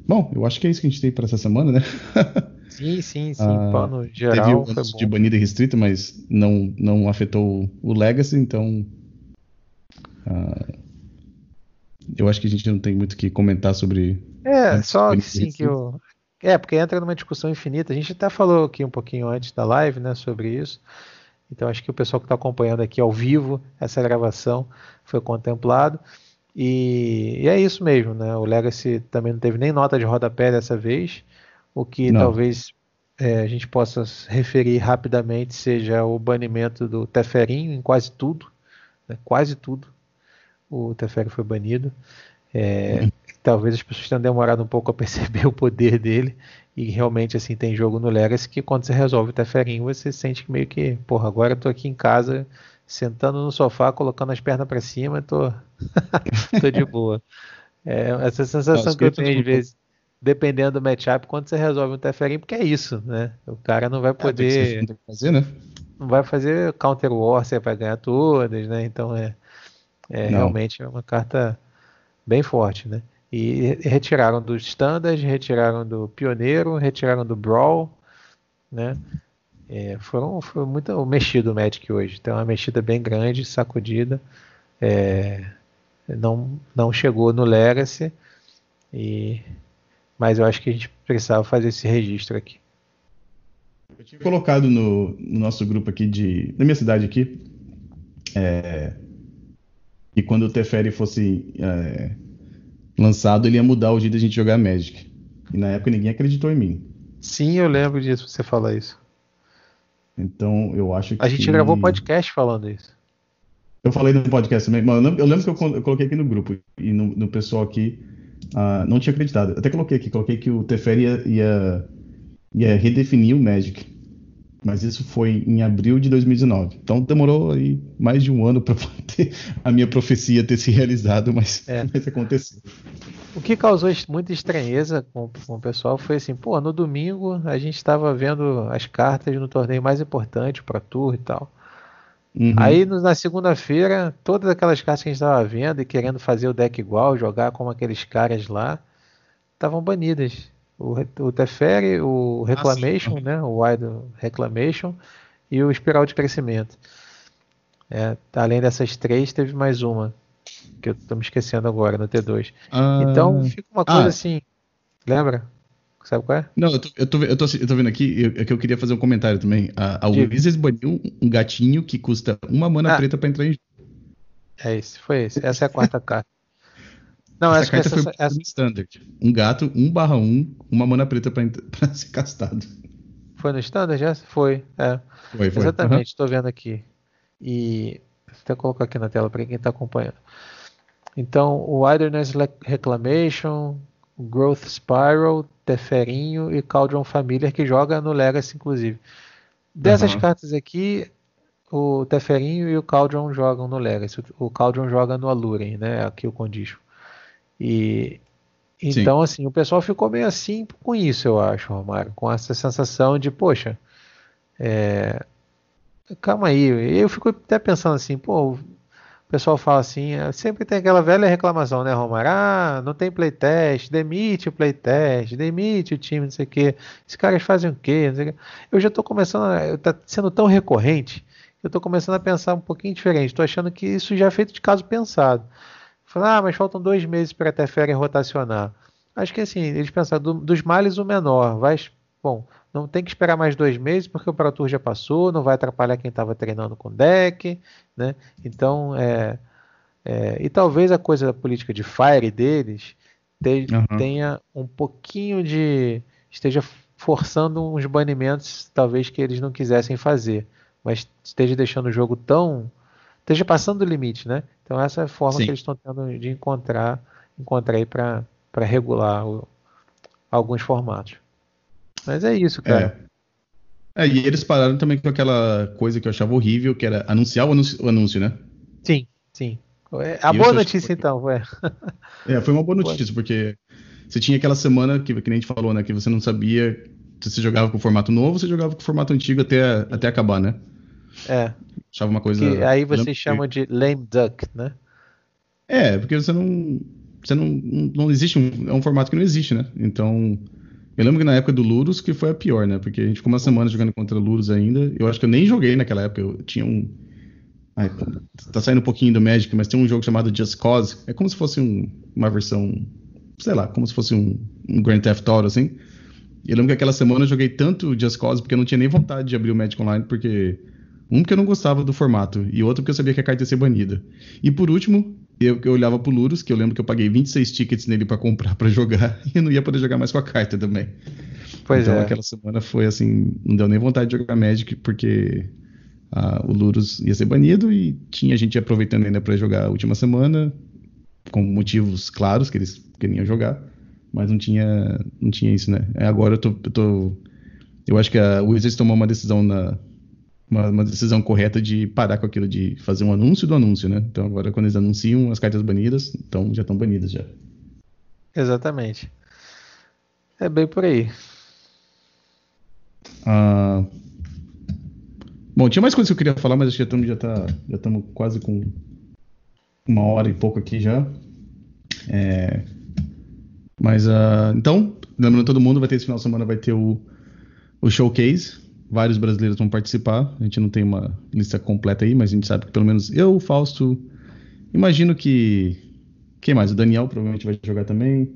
A: Bom, eu acho que é isso que a gente tem para essa semana, né? [laughs]
B: Sim, sim, sim. Ah, geral.
A: Teve o de banida e restrita, mas não, não afetou o Legacy, então. Ah, eu acho que a gente não tem muito o que comentar sobre.
B: É, só assim que eu. É, porque entra numa discussão infinita. A gente até falou aqui um pouquinho antes da live, né, sobre isso. Então acho que o pessoal que está acompanhando aqui ao vivo essa gravação foi contemplado. E, e, é isso mesmo, né? O Legacy também não teve nem nota de rodapé dessa vez, o que não. talvez é, a gente possa referir rapidamente seja o banimento do Teferinho em quase tudo, né? quase tudo. O Teferi foi banido. É, uhum. Talvez as pessoas tenham demorado um pouco a [laughs] perceber o poder dele e realmente assim tem jogo no Legacy que quando você resolve o Teferinho você sente que meio que, porra, agora eu tô aqui em casa sentando no sofá, colocando as pernas para cima, tô, [laughs] tô de boa. É essa sensação que eu tenho às vezes, dependendo do matchup, quando você resolve um Teferi, porque é isso, né? O cara não vai é, poder. É, fazer, né? Não vai fazer counter war, você vai ganhar todas, né? Então é, é realmente é uma carta bem forte, né? E retiraram do Standard, retiraram do Pioneiro, retiraram do Brawl, né? É, foram, foi muito mexido o Magic hoje. Tem uma mexida bem grande, sacudida. É, não, não chegou no Legacy. E, mas eu acho que a gente precisava fazer esse registro aqui.
A: Eu tinha colocado no, no nosso grupo aqui de. na minha cidade aqui. É, e quando o Teferi fosse é, lançado, ele ia mudar o jeito da gente jogar Magic. E na época ninguém acreditou em mim.
B: Sim, eu lembro disso, você falar isso.
A: Então, eu acho que.
B: A gente gravou podcast falando isso.
A: Eu falei no podcast também. Mano, eu lembro que eu, eu coloquei aqui no grupo e no, no pessoal aqui uh, não tinha acreditado. Até coloquei aqui, coloquei que o Teferi ia, ia, ia, redefinir o Magic. Mas isso foi em abril de 2019. Então demorou aí mais de um ano para [laughs] a minha profecia ter se realizado, mas, é. [laughs] mas aconteceu.
B: O que causou muita estranheza com, com, o pessoal foi assim, pô, no domingo a gente estava vendo as cartas no torneio mais importante para tour e tal. Uhum. Aí na segunda-feira, todas aquelas cartas que a gente estava vendo e querendo fazer o deck igual, jogar como aqueles caras lá, estavam banidas. O, o Teferi, o Reclamation, ah, né? O Wide Reclamation e o Espiral de Crescimento. É, além dessas três, teve mais uma que eu tô me esquecendo agora, no T2. Ah, então fica uma coisa ah, assim, lembra? Sabe qual é?
A: Não, eu tô, eu tô, eu tô, eu tô vendo aqui, é que eu queria fazer um comentário também. A, a Wizards baniu um gatinho que custa uma mana ah, preta pra entrar em
B: É esse, foi esse. Essa é a quarta [laughs] carta.
A: Não, essa, carta essa, foi essa... standard. Um gato, 1 barra 1, uma mana preta pra, [laughs] pra ser castado.
B: Foi no standard já? Foi, é. Foi, foi. Exatamente, estou uhum. vendo aqui. E vou até colocar aqui na tela para quem está acompanhando. Então, o Wilderness Reclamation, Growth Spiral, Teferinho e Cauldron Familiar, que joga no Legacy, inclusive. Dessas uhum. cartas aqui, o Teferinho e o Cauldron jogam no Legacy. O Cauldron joga no Aluren, né? Aqui o Condition. E então, Sim. assim, o pessoal ficou meio assim com isso, eu acho, Romário, com essa sensação de, poxa, é... calma aí. Eu fico até pensando assim, pô, o pessoal fala assim, é, sempre tem aquela velha reclamação, né, Romário? Ah, não tem playtest, demite o playtest, demite o time, não sei o quê. Esses caras fazem o quê? Eu já estou começando, está sendo tão recorrente, eu estou começando a pensar um pouquinho diferente. Estou achando que isso já é feito de caso pensado. Falar, ah, mas faltam dois meses para a Teferi rotacionar. Acho que assim, eles pensaram, do, dos males o menor. Vai, bom, não tem que esperar mais dois meses porque o Pro Tour já passou, não vai atrapalhar quem estava treinando com deck, né? Então, é, é, e talvez a coisa da política de fire deles te, uhum. tenha um pouquinho de esteja forçando uns banimentos, talvez que eles não quisessem fazer, mas esteja deixando o jogo tão esteja passando do limite, né? Então essa é a forma Sim. que eles estão tendo de encontrar encontrar aí para regular o, alguns formatos. Mas é isso, cara.
A: É. é. e eles pararam também com aquela coisa que eu achava horrível, que era anunciar o anúncio, o anúncio né?
B: Sim, sim. É, a boa notícia, então, foi.
A: É, foi uma boa notícia, porque você tinha aquela semana que, que nem a gente falou, né? Que você não sabia se você jogava com o formato novo ou você jogava com o formato antigo até, até acabar, né?
B: É.
A: Achava uma coisa.
B: Que aí você chama de lame duck, né?
A: É, porque você não. Você não. Não existe um. É um formato que não existe, né? Então. Eu lembro que na época do Lurus que foi a pior, né? Porque a gente ficou uma semana jogando contra Lurus ainda. Eu acho que eu nem joguei naquela época. Eu tinha um. Ai, tá saindo um pouquinho do Magic, mas tem um jogo chamado Just Cause. É como se fosse um, uma versão. Sei lá, como se fosse um, um Grand Theft Auto, assim. Eu lembro que aquela semana eu joguei tanto Just Cause porque eu não tinha nem vontade de abrir o Magic Online, porque. Um, porque eu não gostava do formato, e outro, porque eu sabia que a carta ia ser banida. E por último, eu, eu olhava pro Lurus, que eu lembro que eu paguei 26 tickets nele para comprar para jogar, [laughs] e eu não ia poder jogar mais com a carta também. Pois então é. aquela semana foi assim, não deu nem vontade de jogar Magic, porque ah, o Lurus ia ser banido e tinha gente aproveitando ainda para jogar a última semana, com motivos claros que eles queriam jogar, mas não tinha, não tinha isso, né? Agora eu tô, eu tô eu acho que a Wizards tomou uma decisão na, uma, uma, decisão correta de parar com aquilo de fazer um anúncio do anúncio, né? Então agora quando eles anunciam as cartas banidas, então já estão banidas já.
B: Exatamente. É bem por aí.
A: Ah, bom, tinha mais coisas que eu queria falar, mas acho que já estamos já tá, já quase com uma hora e pouco aqui já. É, Mas, uh, então, lembrando todo mundo, vai ter esse final de semana, vai ter o, o showcase. Vários brasileiros vão participar. A gente não tem uma lista completa aí, mas a gente sabe que pelo menos eu, o Fausto, imagino que. Quem mais? O Daniel provavelmente vai jogar também.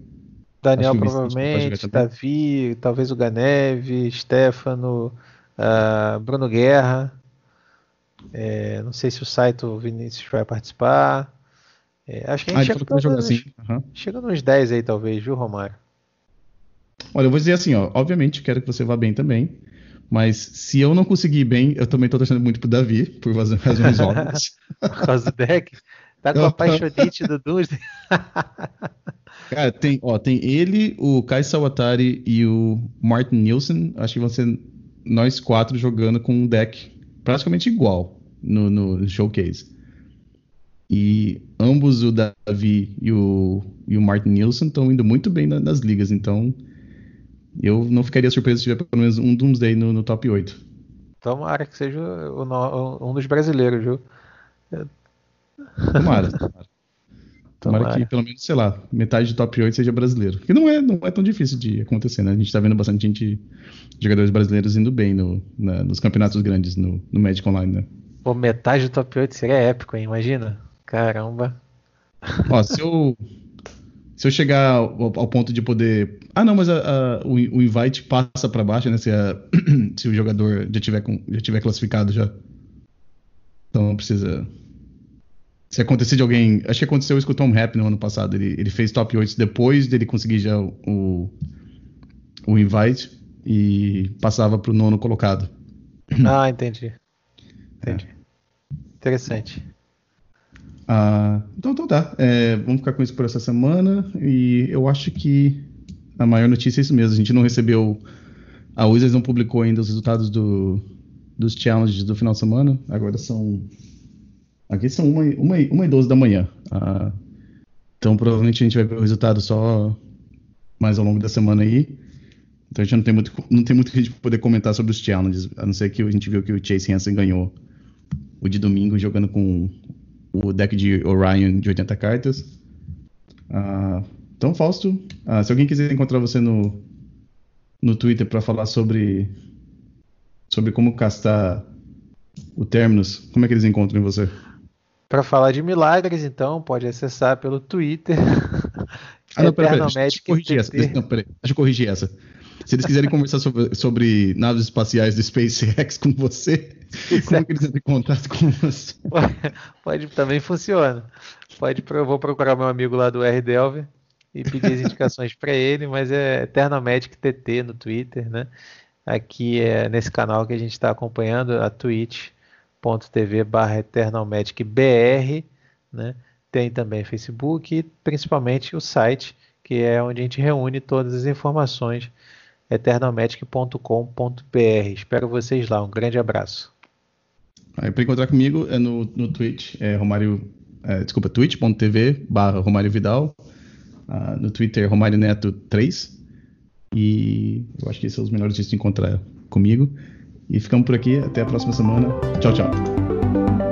B: Daniel provavelmente, Davi, talvez o Ganeve, Stefano, uh, Bruno Guerra. É, não sei se o Saito Vinícius vai participar. É, acho que a gente ah, chega, que jogar assim. uhum. chega nos 10 aí, talvez, viu, Romário?
A: Olha, eu vou dizer assim, ó. Obviamente, quero que você vá bem também. Mas se eu não conseguir ir bem, eu também tô torcendo muito pro Davi, por razões óbvias. [laughs]
B: por causa do deck? Tá com a apaixonite do Doomsday? [laughs]
A: Cara, tem, ó, tem ele, o Kai Sawatari e o Martin Nielsen. Acho que vão ser nós quatro jogando com um deck praticamente igual no, no showcase. E ambos, o Davi e o, e o Martin Nielsen, estão indo muito bem na, nas ligas. Então, eu não ficaria surpreso se tiver pelo menos um Doomsday no, no top 8.
B: Tomara que seja o, um dos brasileiros, viu?
A: Tomara, [laughs] tomara. Tomara que pelo menos, sei lá, metade do top 8 seja brasileiro. Que não é, não é tão difícil de acontecer, né? A gente tá vendo bastante gente, jogadores brasileiros indo bem no, na, nos campeonatos grandes, no, no Magic Online, né?
B: Pô, metade do top 8 seria épico, hein? Imagina. Caramba.
A: Ó, se eu, [laughs] se eu chegar ao, ao ponto de poder. Ah, não, mas a, a, o, o, invite passa para baixo, né? Se, a, [clears throat] se o jogador já tiver, com, já tiver classificado já. Então não precisa. Se acontecer de alguém. Acho que aconteceu isso com o Tom Happ no ano passado. Ele, ele fez top 8 depois dele conseguir já o, o invite e passava para o nono colocado.
B: Ah, entendi. Entendi. É. Interessante.
A: Ah, então, então tá. É, vamos ficar com isso por essa semana. E eu acho que a maior notícia é isso mesmo. A gente não recebeu. A Wizards não publicou ainda os resultados do, dos challenges do final de semana. Agora são. Aqui são uma, uma, uma e 12 da manhã. Ah, então provavelmente a gente vai ver o resultado só mais ao longo da semana aí. Então a gente não tem muito, não tem muito que a gente poder comentar sobre os challenges. A não ser que a gente viu que o Chase Hansen ganhou o de domingo jogando com o deck de Orion de 80 cartas. Uh, então, Fausto, uh, se alguém quiser encontrar você no, no Twitter para falar sobre, sobre como castar o Terminus, como é que eles encontram você?
B: Para falar de milagres, então, pode acessar pelo Twitter.
A: ah, não, peraí, pera, deixa, eu corrigir essa. Deixa eu corrigir essa. Se eles quiserem conversar sobre, sobre naves espaciais do SpaceX [laughs] com você, como que eles entram em contato com você? [laughs]
B: Pode, também funciona. Pode, eu vou procurar meu amigo lá do R Delver e pedir as indicações para ele, mas é Eternalmagic TT no Twitter, né? Aqui é nesse canal que a gente está acompanhando, a twitch.tv barra eternalmagicbr, né? Tem também Facebook e principalmente o site, que é onde a gente reúne todas as informações eternalmagic.com.br. Espero vocês lá. Um grande abraço.
A: Para encontrar comigo é no, no Twitch, é Romário, é, desculpa, twitch.tv barra Romário Vidal. Uh, no Twitter, Romário Neto 3. E eu acho que esses são os melhores jeitos de encontrar comigo. E ficamos por aqui. Até a próxima semana. Tchau, tchau.